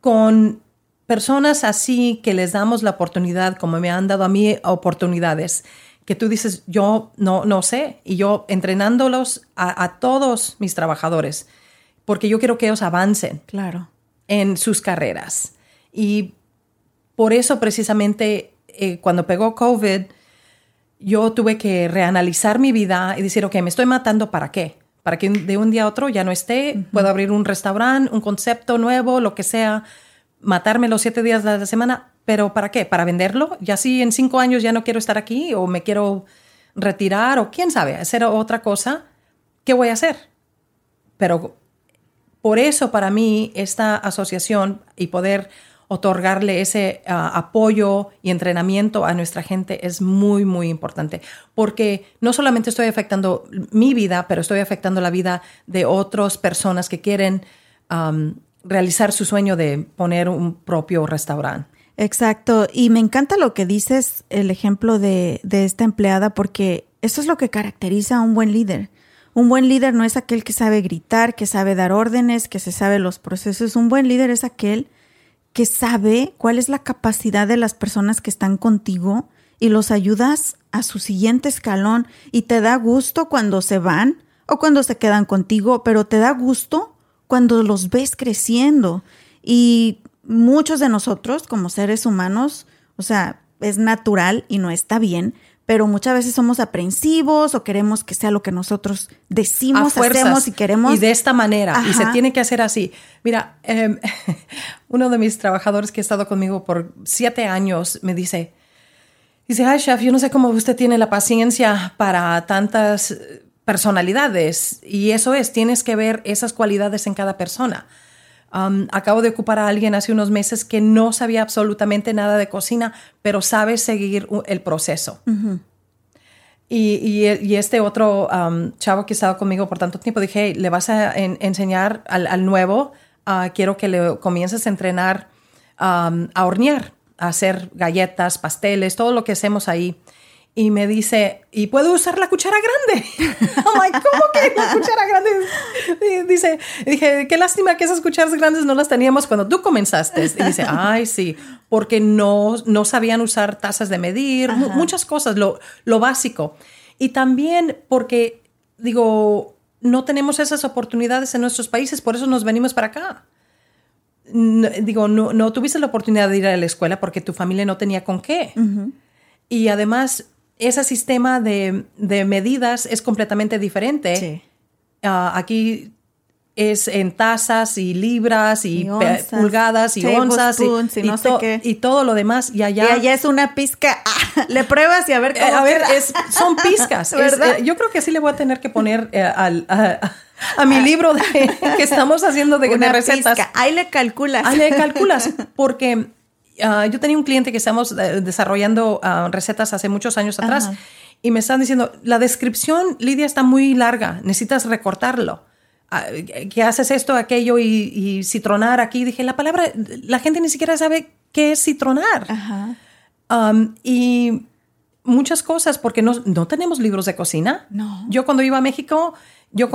con personas así que les damos la oportunidad, como me han dado a mí oportunidades, que tú dices, yo no, no sé, y yo entrenándolos a, a todos mis trabajadores, porque yo quiero que ellos avancen Claro. en sus carreras. Y por eso precisamente eh, cuando pegó COVID, yo tuve que reanalizar mi vida y decir, ok, me estoy matando para qué? Para que de un día a otro ya no esté, puedo abrir un restaurante, un concepto nuevo, lo que sea, matarme los siete días de la semana, pero ¿para qué? ¿Para venderlo? Ya si en cinco años ya no quiero estar aquí o me quiero retirar o quién sabe, hacer otra cosa, ¿qué voy a hacer? Pero por eso para mí esta asociación y poder otorgarle ese ah, apoyo y entrenamiento a nuestra gente es muy, muy importante, porque no solamente estoy afectando mi vida, pero estoy afectando la vida de otras personas que quieren realizar su sueño de poner un propio restaurante. Exacto, y me encanta lo que dices, el ejemplo de, de esta empleada, porque eso es lo que caracteriza a un buen líder. Un buen líder no es aquel que sabe gritar, que sabe dar órdenes, que se sabe los procesos. Un buen líder es aquel que sabe cuál es la capacidad de las personas que están contigo y los ayudas a su siguiente escalón y te da gusto cuando se van o cuando se quedan contigo, pero te da gusto cuando los ves creciendo. Y muchos de nosotros como seres humanos, o sea, es natural y no está bien, pero muchas veces somos aprensivos o queremos que sea lo que nosotros decimos, hacemos y queremos. Y de esta manera, y se tiene que hacer así. Mira, em, uno de mis trabajadores que ha estado conmigo por siete años me dice, dice, ay, chef, yo no sé cómo usted tiene la paciencia para tantas personalidades. Y eso es, tienes que ver esas cualidades en cada persona. Acabo de ocupar a alguien hace unos meses que no sabía absolutamente nada de cocina, pero sabe seguir el proceso. y, este otro chavo que estaba conmigo por tanto tiempo, dije, le vas a enseñar al, nuevo, ah, quiero que le comiences a entrenar a hornear, a hacer galletas, pasteles, todo lo que hacemos ahí y me dice, ¿y puedo usar la cuchara grande? I'm like, ¿cómo que la cuchara grande? dice, dije, qué lástima que esas cucharas grandes no las teníamos cuando tú comenzaste. Y dice, ay, sí, porque no, no sabían usar tazas de medir, muchas cosas, lo, lo básico. Y también porque, digo, no tenemos esas oportunidades en nuestros países, por eso nos venimos para acá. digo, no, no, tuviste la oportunidad de ir a la escuela porque tu familia no tenía con qué. Y además, ese sistema de, medidas es completamente diferente. Ah, aquí es en tazas y libras y, pulgadas y onzas y, todo lo demás. Y allá, y allá es una pizca. le pruebas y a ver cómo. a ver, son pizcas. Eh, yo creo que sí le voy a tener que poner eh, al, a, mi libro que estamos haciendo de, una recetas. Ahí le calculas. Ahí le calculas. Porque Ah, yo tenía un cliente que estamos eh, desarrollando ah, recetas hace muchos años atrás y me están diciendo, la descripción, Lidia, está muy larga, necesitas recortarlo. Ah, que haces esto, aquello y, citronar aquí. Dije, la palabra, la gente ni siquiera sabe qué es citronar. y muchas cosas, porque no, no, tenemos libros de cocina. No. Yo cuando iba a México, yo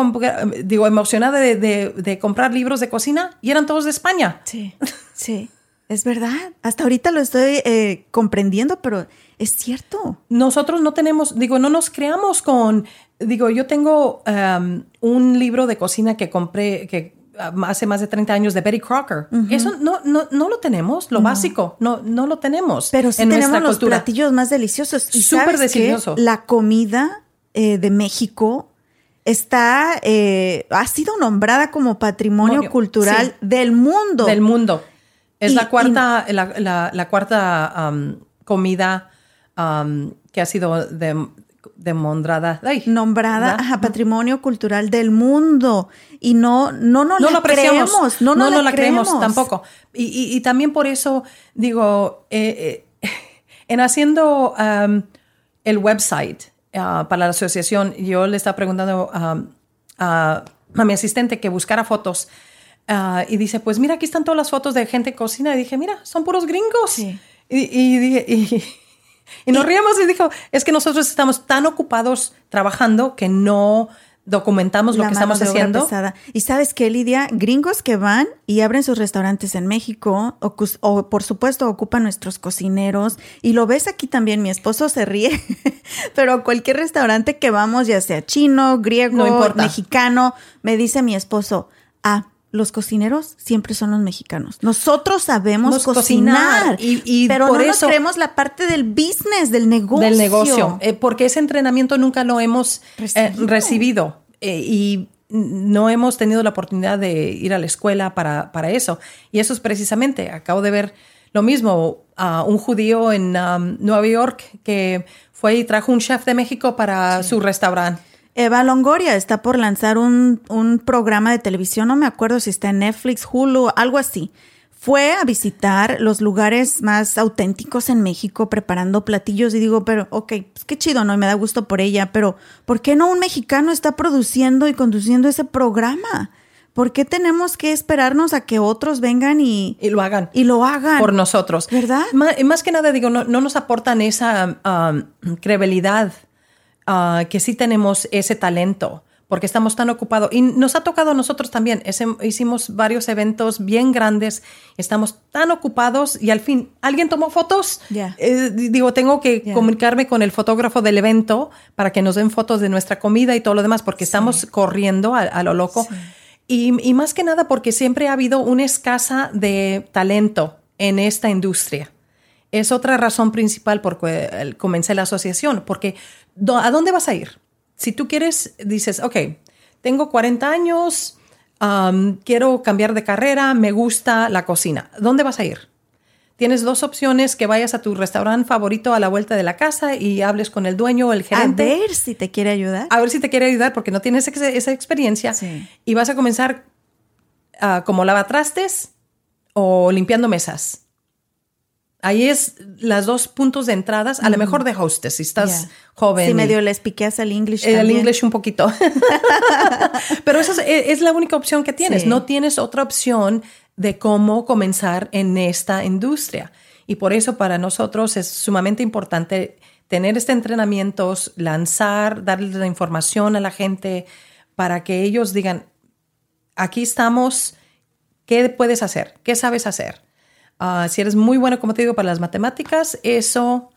digo, emocionada de, de, de comprar libros de cocina y eran todos de España. Sí, sí. Es verdad. Hasta ahorita lo estoy eh, comprendiendo, pero es cierto. Nosotros no tenemos, digo, no nos creamos con, digo, yo tengo um, un libro de cocina que compré, que hace más de 30 años de Betty Crocker. Eso no, no, no lo tenemos, lo básico, no, no lo tenemos. Pero sí tenemos los platillos más deliciosos. Y súper delicioso. La comida eh, de México está, eh, ha sido nombrada como patrimonio cultural del mundo. Del mundo. Es la cuarta, la, cuarta comida que ha sido de, nombrada nombrada patrimonio cultural del mundo. Y no no no, la creemos no, no, la creemos, tampoco. Y, también por eso digo eh, eh, en haciendo el website ah, para la asociación yo le estaba preguntando a mi asistente que buscara fotos Ah, y dice, pues mira, aquí están todas las fotos de gente cocina. Y dije, mira, son puros gringos. Y, y, y, nos ríamos y dijo, es que nosotros estamos tan ocupados trabajando que no documentamos lo que estamos haciendo. Y sabes qué, Lidia, gringos que van y abren sus restaurantes en México o, o, por supuesto ocupan nuestros cocineros y lo ves aquí también, mi esposo se ríe, pero cualquier restaurante que vamos, ya sea chino, griego, mexicano, me dice mi esposo, ah, los cocineros siempre son los mexicanos. Nosotros sabemos cocinar, y, pero por no eso, nos creemos la parte del business, del negocio. Del negocio, eh, porque ese entrenamiento nunca lo hemos eh, recibido, eh, y no hemos tenido la oportunidad de ir a la escuela para, para eso. Y eso es precisamente, acabo de ver lo mismo, a un judío en um, Nueva York que fue y trajo un chef de México para su restaurante Eva Longoria está por lanzar un, programa de televisión, no me acuerdo si está en Netflix, Hulu, algo así. fue a visitar los lugares más auténticos en México preparando platillos y digo, pero ok, pues qué chido, ¿no? Y me da gusto por ella, pero ¿por qué no un mexicano está produciendo y conduciendo ese programa? ¿Por qué tenemos que esperarnos a que otros vengan y, y lo hagan? Y lo hagan. Por nosotros. ¿Verdad? Más, que nada, digo, no, nos aportan esa um, credibilidad uh, que sí tenemos ese talento porque estamos tan ocupados. Y nos ha tocado a nosotros también. hicimos varios eventos bien grandes, estamos tan ocupados y al fin, ¿alguien tomó fotos? Eh, digo, tengo que comunicarme con el fotógrafo del evento para que nos den fotos de nuestra comida y todo lo demás, porque estamos corriendo a, lo loco. Y, más que nada porque siempre ha habido una escasa de talento en esta industria. Es otra razón principal por que comencé la asociación, porque ¿a dónde vas a ir? si tú quieres, dices, ok, tengo 40 años, quiero cambiar de carrera, me gusta la cocina, ¿dónde vas a ir? Tienes dos opciones, que vayas a tu restaurante favorito a la vuelta de la casa y hables con el dueño o el gerente. A ver si te quiere ayudar. A ver si te quiere ayudar porque no tienes esa experiencia. Y vas a comenzar uh, como lavatrastes o limpiando mesas. Ahí es las dos puntos de entradas, a lo mejor de hostess, si estás joven. Sí, medio les piqueas el inglés. El inglés un poquito. Pero esa es, la única opción que tienes. No tienes otra opción de cómo comenzar en esta industria. Y por eso para nosotros es sumamente importante tener este entrenamiento, lanzar, darle la información a la gente para que ellos digan, aquí estamos, ¿qué puedes hacer? ¿Qué sabes hacer? Ah, si eres muy bueno, como te digo, para las matemáticas, eso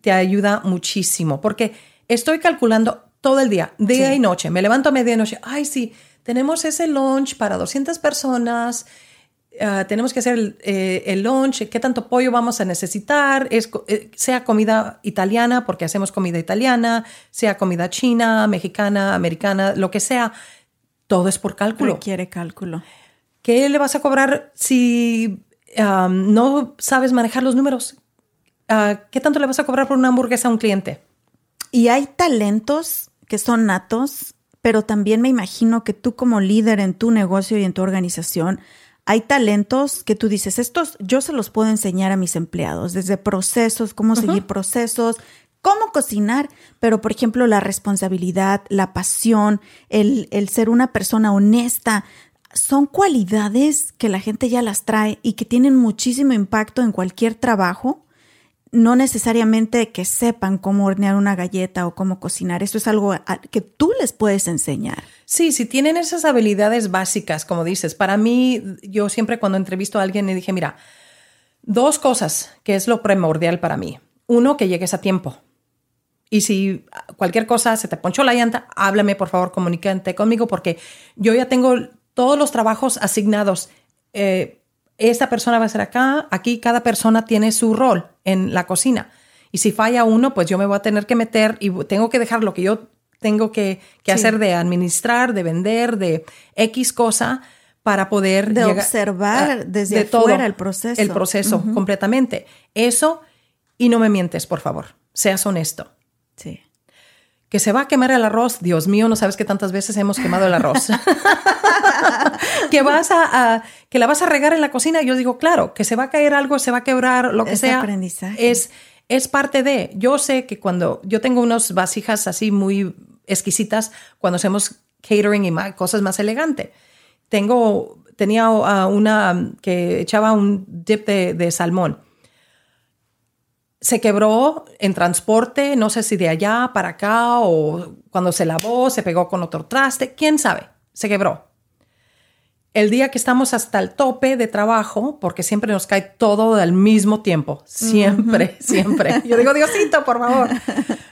te ayuda muchísimo porque estoy calculando todo el día, día y noche. Me levanto a medianoche. Ay, sí, tenemos ese lunch para 200 personas. Ah, tenemos que hacer el, eh, el, lunch, qué tanto pollo vamos a necesitar, es, eh, sea comida italiana, porque hacemos comida italiana, sea comida china, mexicana, americana, lo que sea, todo es por cálculo. Requiere cálculo. ¿Qué le vas a cobrar si no sabes manejar los números. Ah, ¿Qué tanto le vas a cobrar por una hamburguesa a un cliente? Y hay talentos que son natos, pero también me imagino que tú como líder en tu negocio y en tu organización, hay talentos que tú dices, estos yo se los puedo enseñar a mis empleados, desde procesos, cómo seguir procesos, cómo cocinar, pero por ejemplo la responsabilidad, la pasión, el, el ser una persona honesta, son cualidades que la gente ya las trae y que tienen muchísimo impacto en cualquier trabajo, no necesariamente que sepan cómo hornear una galleta o cómo cocinar. Eso es algo que tú les puedes enseñar. Sí, si tienen esas habilidades básicas, como dices, para mí, yo siempre cuando entrevisto a alguien le dije, mira, dos cosas que es lo primordial para mí. Uno, que llegues a tiempo. Y si cualquier cosa se te ponchó la llanta, háblame, por favor, comunícate conmigo porque yo ya tengo todos los trabajos asignados. Eh, esta persona va a ser acá, aquí cada persona tiene su rol en la cocina. Y si falla uno, pues yo me voy a tener que meter y tengo que dejar lo que yo tengo que, hacer de administrar, de vender, de X cosa para poder de observar desde afuera el proceso. El proceso completamente. Eso y no me mientes, por favor. Seas honesto. Sí que se va a quemar el arroz. Dios mío, no sabes qué tantas veces hemos quemado el arroz. que vas a, que la vas a regar en la cocina. Yo digo, claro, que se va a caer algo, se va a quebrar, lo que sea. Aprendizaje. Es es parte de. Yo sé que cuando yo tengo unas vasijas así muy exquisitas cuando hacemos catering y cosas más elegantes. Tengo tenía uh, una que echaba un dip de, de salmón se quebró en transporte, no sé si de allá para acá o cuando se lavó, se pegó con otro traste, quién sabe, se quebró. El día que estamos hasta el tope de trabajo, porque siempre nos cae todo al mismo tiempo, siempre, siempre. Yo digo, Diosito, por favor.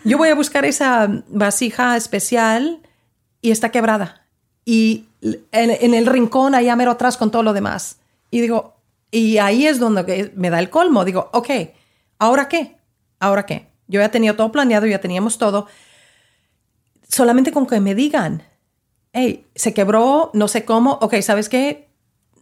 Yo voy a buscar esa vasija especial y está quebrada. Y en, el rincón, allá mero atrás con todo lo demás. Y digo, y ahí es donde me da el colmo. Digo, ok, ¿Ahora qué? ¿Ahora qué? Yo ya tenía todo planeado, ya teníamos todo. Solamente con que me digan, hey, se quebró, no sé cómo, ok, ¿sabes qué?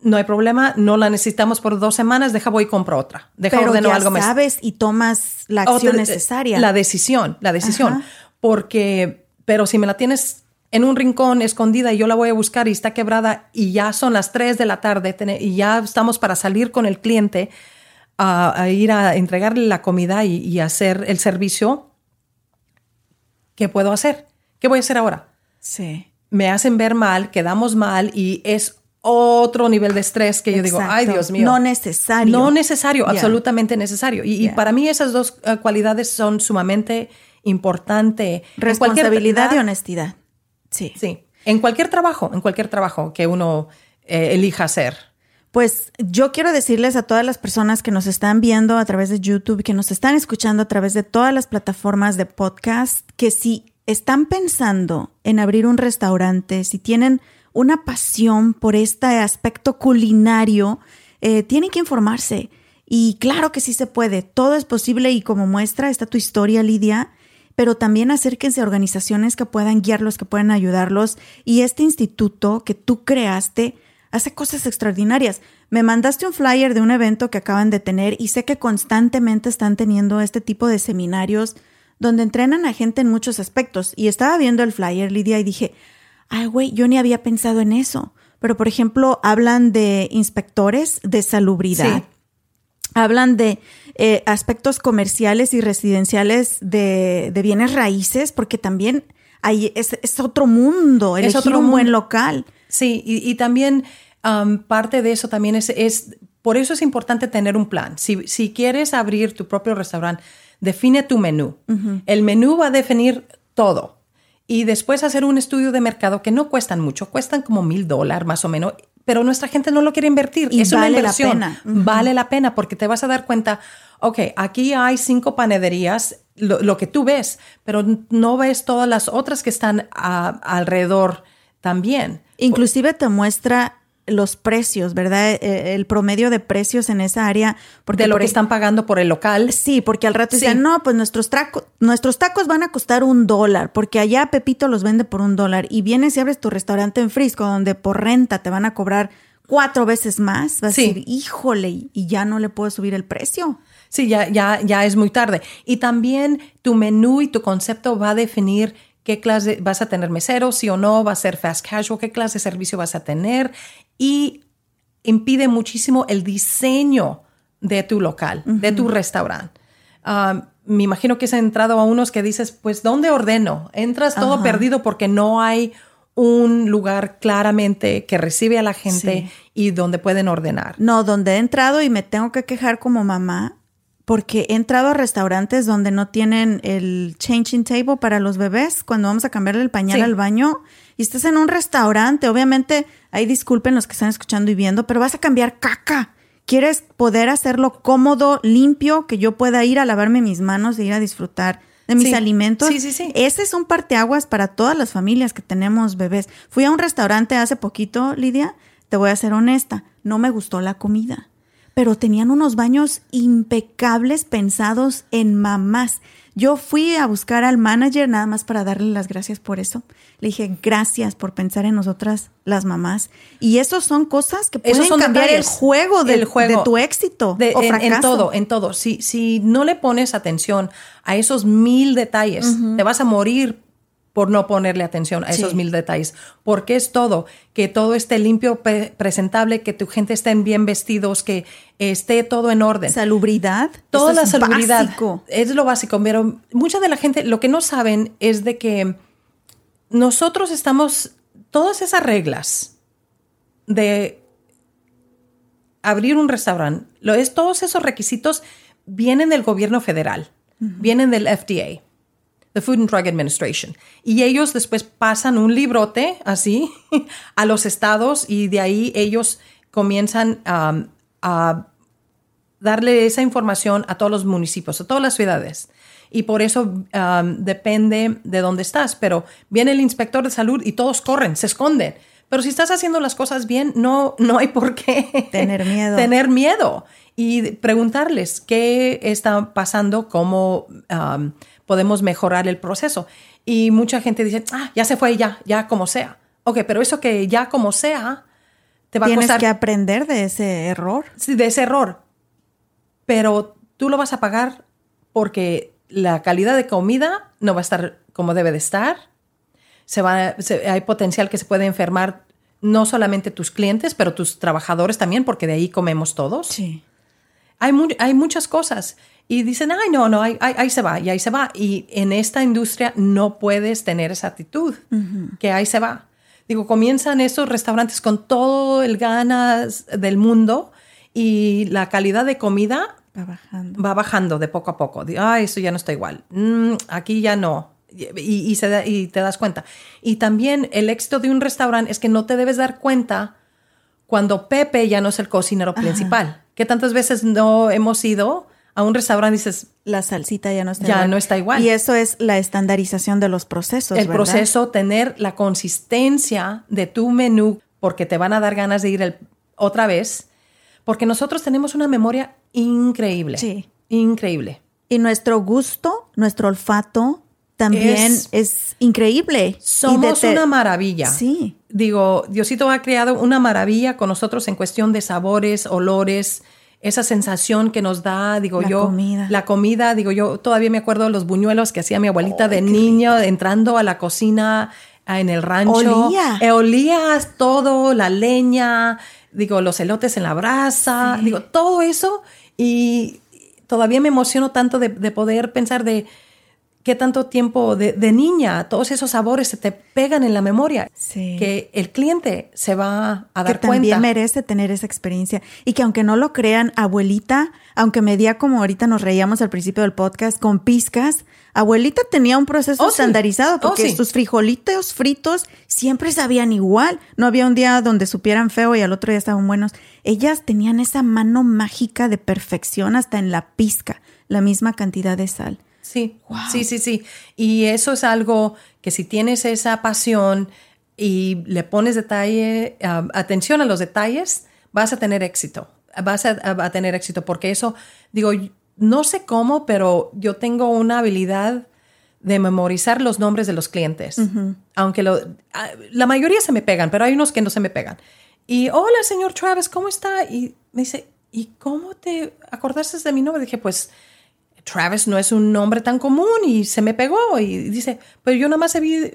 No hay problema, no la necesitamos por dos semanas, deja voy y compro otra. Deja Pero ya algo sabes y tomas la acción necesaria. La decisión, la decisión. Porque, pero si me la tienes en un rincón escondida y yo la voy a buscar y está quebrada y ya son las 3 de la tarde y ya estamos para salir con el cliente a, ir a entregarle la comida y, y, hacer el servicio, ¿qué puedo hacer? ¿Qué voy a hacer ahora? Sí. Me hacen ver mal, quedamos mal y es otro nivel de estrés que yo digo, ay Dios mío. No necesario. No necesario, absolutamente necesario. Y, para mí esas dos eh, cualidades son sumamente importantes. Responsabilidad y honestidad. Sí. Sí. En cualquier trabajo, en cualquier trabajo que uno eh, elija hacer. Pues yo quiero decirles a todas las personas que nos están viendo a través de YouTube, que nos están escuchando a través de todas las plataformas de podcast, que si están pensando en abrir un restaurante, si tienen una pasión por este aspecto culinario, eh, tienen que informarse. Y claro que sí se puede, todo es posible y como muestra está tu historia, Lidia, pero también acérquense a organizaciones que puedan guiarlos, que puedan ayudarlos. Y este instituto que tú creaste hace cosas extraordinarias. Me mandaste un flyer de un evento que acaban de tener y sé que constantemente están teniendo este tipo de seminarios donde entrenan a gente en muchos aspectos. Y estaba viendo el flyer, Lidia, y dije, ay, güey, yo ni había pensado en eso. Pero, por ejemplo, hablan de inspectores de salubridad. Hablan de eh, aspectos comerciales y residenciales de, bienes raíces, porque también hay, es, otro mundo, es otro un buen local. Sí, y, también um, parte de eso también es, es, por eso es importante tener un plan. Si, si quieres abrir tu propio restaurante, define tu menú. El menú va a definir todo y después hacer un estudio de mercado que no cuestan mucho, cuestan como mil dólares más o menos, pero nuestra gente no lo quiere invertir. Y es vale una inversión. La pena. Vale la pena porque te vas a dar cuenta, ok, aquí hay cinco panaderías, lo, que tú ves, pero no ves todas las otras que están alrededor también. Inclusive te muestra los precios, ¿verdad? E, e, el promedio de precios en esa área. Porque de lo que están pagando por el local. Sí, porque al rato dicen, no, pues nuestros, nuestros tacos van a costar un dólar, porque allá Pepito los vende por un dólar. Y vienes y abres tu restaurante en Frisco, donde por renta te van a cobrar cuatro veces más. Vas a decir, híjole, y ya no le puedo subir el precio. Sí, ya, ya, ya es muy tarde. Y también tu menú y tu concepto va a definir qué clase vas a tener mesero, sí o no, va a ser fast casual, qué clase de servicio vas a tener y impide muchísimo el diseño de tu local, de tu restaurante. Ah, me imagino que has entrado a unos que dices, pues, ¿dónde ordeno? Entras todo perdido porque no hay un lugar claramente que recibe a la gente y donde pueden ordenar. No, donde he entrado y me tengo que quejar como mamá porque he entrado a restaurantes donde no tienen el changing table para los bebés cuando vamos a cambiarle el pañal al baño y estás en un restaurante, obviamente, ahí disculpen los que están escuchando y viendo, pero vas a cambiar caca. Quieres poder hacerlo cómodo, limpio, que yo pueda ir a lavarme mis manos e ir a disfrutar de mis alimentos. Sí, sí, sí. Ese es un parteaguas para todas las familias que tenemos bebés. Fui a un restaurante hace poquito, Lidia, te voy a ser honesta, no me gustó la comida pero tenían unos baños impecables pensados en mamás. Yo fui a buscar al manager nada más para darle las gracias por eso. Le dije, gracias por pensar en nosotras, las mamás. Y eso son cosas que pueden cambiar el juego, del, juego de tu éxito de, o fracaso. En, todo, en todo. Si, si no le pones atención a esos mil detalles, te vas a morir por no ponerle atención a esos mil detalles. Porque es todo, que todo esté limpio, presentable, que tu gente estén bien vestidos, que esté todo en orden. Salubridad. Toda la salubridad. Es lo básico, pero mucha de la gente lo que no saben es de que nosotros estamos, todas esas reglas de abrir un restaurante, lo es, todos esos requisitos vienen del gobierno federal, vienen del FDA. The Food and Drug Administration. Y ellos después pasan un librote así a los estados y de ahí ellos comienzan um, a darle esa información a todos los municipios, a todas las ciudades. Y por eso um, depende de dónde estás. Pero viene el inspector de salud y todos corren, se esconden. Pero si estás haciendo las cosas bien, no, no hay por qué tener miedo. tener miedo. Y preguntarles qué está pasando, cómo um, podemos mejorar el proceso. Y mucha gente dice, ah, ya se fue, ya, ya como sea. Ok, pero eso que ya como sea, te va a costar. Tienes que aprender de ese error. Sí, de ese error. Pero tú lo vas a pagar porque la calidad de comida no va a estar como debe de estar. Se va, se- hay potencial que se puede enfermar no solamente tus clientes, pero tus trabajadores también, porque de ahí comemos todos. Sí. Hay, mu- hay muchas cosas. Y dicen, ay, no, no, ahí, ahí- ahí se va, y ahí se va. Y en esta industria no puedes tener esa actitud, que ahí se va. Digo, comienzan estos restaurantes con todo el ganas del mundo y la calidad de comida Va bajando. va bajando de poco a poco. Digo, Ay, eso ya no está igual. Mm, aquí ya no. Y, y se da- y te das cuenta. Y también el éxito de un restaurante es que no te debes dar cuenta cuando Pepe ya no es el cocinero principal. Que tantas veces no hemos ido a un restaurante y dices, La salsita ya no está Ya igual. no está igual. Y eso es la estandarización de los procesos. el ¿verdad? proceso, tener la consistencia de tu menú, porque te van a dar ganas de ir el- otra vez, porque nosotros tenemos una memoria increíble. Sí. Increíble. Y nuestro gusto, nuestro olfato también Es- es, increíble. Somos una maravilla. Sí. Digo, Diosito ha creado una maravilla con nosotros en cuestión de sabores, olores, esa sensación que nos da, digo La yo. comida. La comida, digo yo, todavía me acuerdo de los buñuelos que hacía mi abuelita de niño, entrando a la cocina ah, en el rancho. Olía. Eh, olías todo, la leña, digo, los elotes en la brasa, Sí. digo, todo eso. Y todavía me emociono tanto de, de poder pensar de qué tanto tiempo de, de niña, todos esos sabores se te pegan en la memoria. Sí. Que el cliente se va a que dar también cuenta. merece tener esa experiencia. Y que aunque no lo crean, abuelita, aunque medía como ahorita nos reíamos al principio del podcast, con pizcas, abuelita tenía un proceso Oh, sí. estandarizado Oh, porque sí. sus frijolitos fritos siempre sabían igual. No había un día donde supieran feo y al otro día estaban buenos. Ellas tenían esa mano mágica de perfección hasta en la pizca, la misma cantidad de sal. Sí, sí, sí, sí. Y eso es algo que si tienes esa pasión y le pones detalle, um, atención a los detalles, vas a tener éxito. Vas a, a- a tener éxito porque eso, digo, no sé cómo, pero yo tengo una habilidad de memorizar los nombres de los clientes. Aunque lo, ah, la mayoría se me pegan, pero hay unos que no se me pegan. Y, hola, señor Travis, ¿cómo está? Y me dice, ¿y cómo te acordaste de mi nombre? Dije, pues, Travis no es un nombre tan común y se me pegó. Y dice, pero yo nada más he, vi-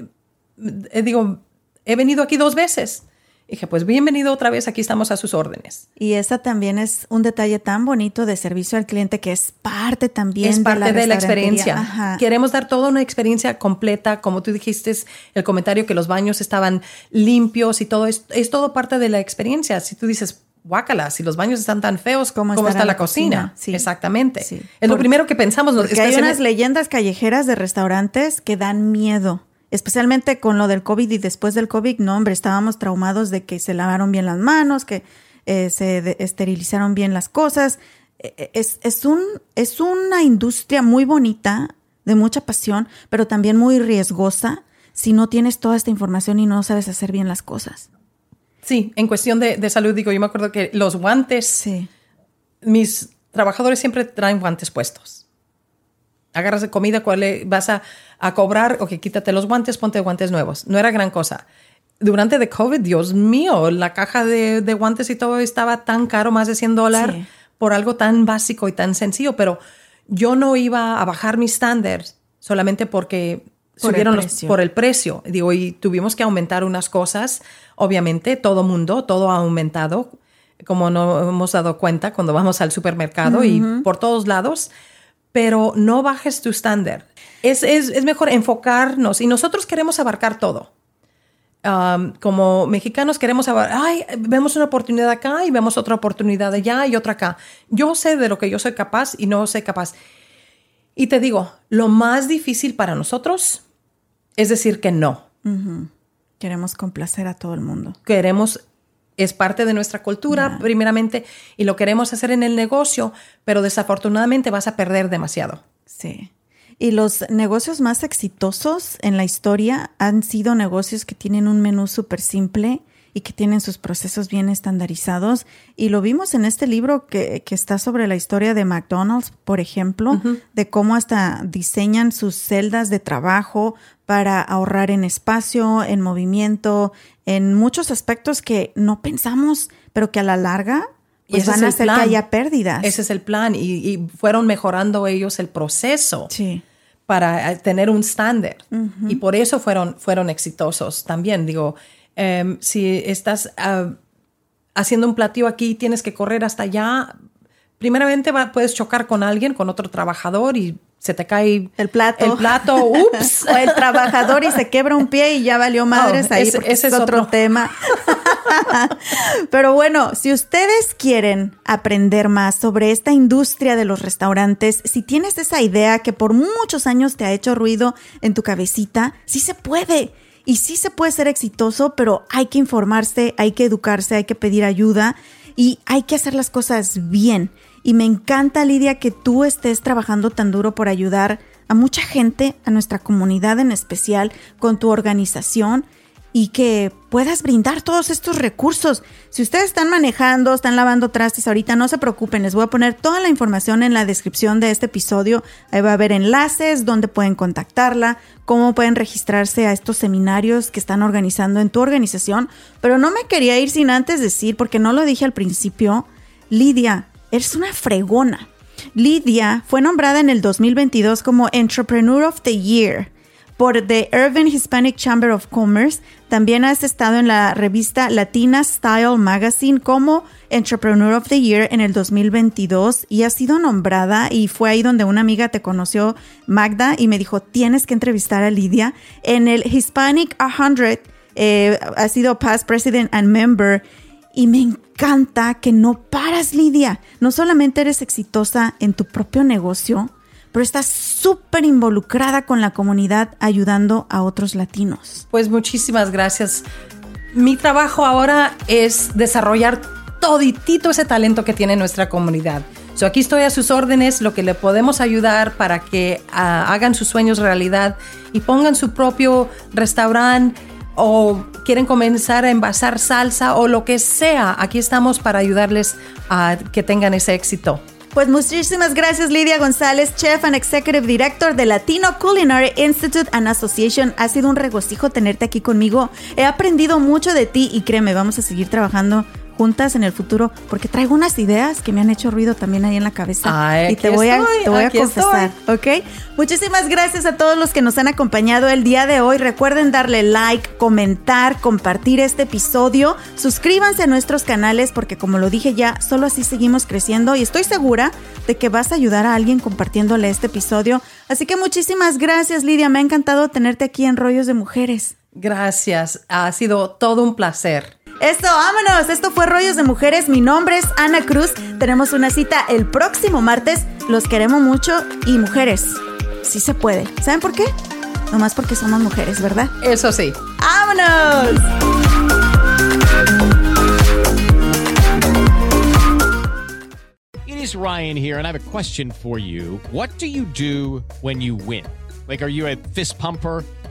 eh, digo, he venido aquí dos veces. Dije, pues bienvenido otra vez, aquí estamos a sus órdenes. Y esa también es un detalle tan bonito de servicio al cliente que es parte también es parte de de la, la, experiencia. Ajá. Queremos dar toda una experiencia completa, como tú dijiste, el comentario que los baños estaban limpios y todo es, es todo parte de la experiencia. Si tú dices, guácala, si los baños están tan feos, ¿cómo, ¿Cómo está la la cocina? cocina? Sí. Exactamente. Sí. Es lo primero que pensamos. Porque hay unas leyendas callejeras de restaurantes que dan miedo. Especialmente con lo del COVID y después del COVID, no, hombre, estábamos traumados de que se lavaron bien las manos, que eh, se esterilizaron bien las cosas. Eh, eh, Es, es, un, es una industria muy bonita, de mucha pasión, pero también muy riesgosa si no tienes toda esta información y no sabes hacer bien las cosas. Sí, en cuestión de, de salud, digo, yo me acuerdo que los guantes, Sí. mis trabajadores siempre traen guantes puestos. Agarras de comida, cuál le- vas a, a cobrar, ok, quítate los guantes, ponte guantes nuevos. No era gran cosa. Durante de COVID, Dios mío, la caja de, de guantes y todo estaba tan caro, más de 100 dólares, Sí. por algo tan básico y tan sencillo, pero yo no iba a bajar mis estándares solamente porque Por el subieron los- precio. por el precio. Digo, y tuvimos que aumentar unas cosas, obviamente, todo mundo, todo ha aumentado, como no hemos dado cuenta cuando vamos al supermercado y por todos lados, pero no bajes tu estándar. Es, es, es mejor enfocarnos y nosotros queremos abarcar todo. Um, como mexicanos queremos abarcar, ay, vemos una oportunidad acá y vemos otra oportunidad allá y otra acá. Yo sé de lo que yo soy capaz y no soy capaz. Y te digo, lo más difícil para nosotros es decir que no. Queremos complacer a todo el mundo. Queremos, es parte de nuestra cultura, primeramente, y lo queremos hacer en el negocio, pero desafortunadamente vas a perder demasiado. Sí. Y los negocios más exitosos en la historia han sido negocios que tienen un menú súper simple y que tienen sus procesos bien estandarizados. Y lo vimos en este libro que, que está sobre la historia de McDonald's, por ejemplo, de cómo hasta diseñan sus celdas de trabajo para ahorrar en espacio, en movimiento, en muchos aspectos que no pensamos, pero que a la larga Y pues van a hacer plan. que haya pérdidas. Ese es el plan y, y fueron mejorando ellos el proceso. Sí. para eh, tener un estándar. Y por eso fueron, fueron exitosos también. Digo, em, si estás ah, haciendo un platillo aquí, tienes que correr hasta allá. Primeramente puedes chocar con alguien, con otro trabajador y se te cae el plato. El plato, ups. o el trabajador y se quiebra un pie y ya valió madres ahí, ese, es, otro, tema. Pero bueno, si ustedes quieren aprender más sobre esta industria de los restaurantes, si tienes esa idea que por muchos años te ha hecho ruido en tu cabecita, sí se puede. Y sí se puede ser exitoso, pero hay que informarse, hay que educarse, hay que pedir ayuda y hay que hacer las cosas bien. Y me encanta, Lidia, que tú estés trabajando tan duro por ayudar a mucha gente, a nuestra comunidad en especial, con tu organización y que puedas brindar todos estos recursos. Si ustedes están manejando, están lavando trastes ahorita, no se preocupen, les voy a poner toda la información en la descripción de este episodio. Ahí va a haber enlaces donde pueden contactarla, cómo pueden registrarse a estos seminarios que están organizando en tu organización. Pero no me quería ir sin antes decir, porque no lo dije al principio, Lidia, Eres una fregona. Lidia fue nombrada en el 2022 como Entrepreneur of the Year por The Urban Hispanic Chamber of Commerce. También has estado en la revista Latina Style Magazine como Entrepreneur of the Year en el 2022 y ha sido nombrada y fue ahí donde una amiga te conoció, Magda, y me dijo, tienes que entrevistar a Lidia. En el Hispanic 100 eh, ha sido past president and member y me encanta que no paras, Lidia. No solamente eres exitosa en tu propio negocio, pero estás súper involucrada con la comunidad ayudando a otros latinos. Pues muchísimas gracias. Mi trabajo ahora es desarrollar toditito ese talento que tiene nuestra comunidad. So, aquí estoy a sus órdenes, lo que le podemos ayudar para que ah, hagan sus sueños realidad y pongan su propio restaurante o quieren comenzar a envasar salsa o lo que sea, aquí estamos para ayudarles a que tengan ese éxito. Pues muchísimas gracias Lidia González, Chef and Executive Director de Latino Culinary Institute and Association. Ha sido un regocijo tenerte aquí conmigo. He aprendido mucho de ti y créeme, vamos a seguir trabajando juntas en el futuro, porque traigo unas ideas que me han hecho ruido también ahí en la cabeza. y te voy a, te voy a confesar, ¿ok? Muchísimas gracias a todos los que nos han acompañado el día de hoy. Recuerden darle like, comentar, compartir este episodio. Suscríbanse a nuestros canales porque como lo dije ya, solo así seguimos creciendo y estoy segura de que vas a ayudar a alguien compartiéndole este episodio. Así que muchísimas gracias, Lidia. Me ha encantado tenerte aquí en Rollos de Mujeres. Gracias. Ha sido todo un placer. Esto, vámonos. Esto fue Rollos de Mujeres. Mi nombre es Ana Cruz. Tenemos una cita el próximo martes. Los queremos mucho y mujeres. Sí se puede. ¿Saben por qué? Nomás porque somos mujeres, ¿verdad? Eso sí. ¡Vámonos! It is Ryan here, and I have a question for you. What do you do when you win? Like, are you a fist pumper?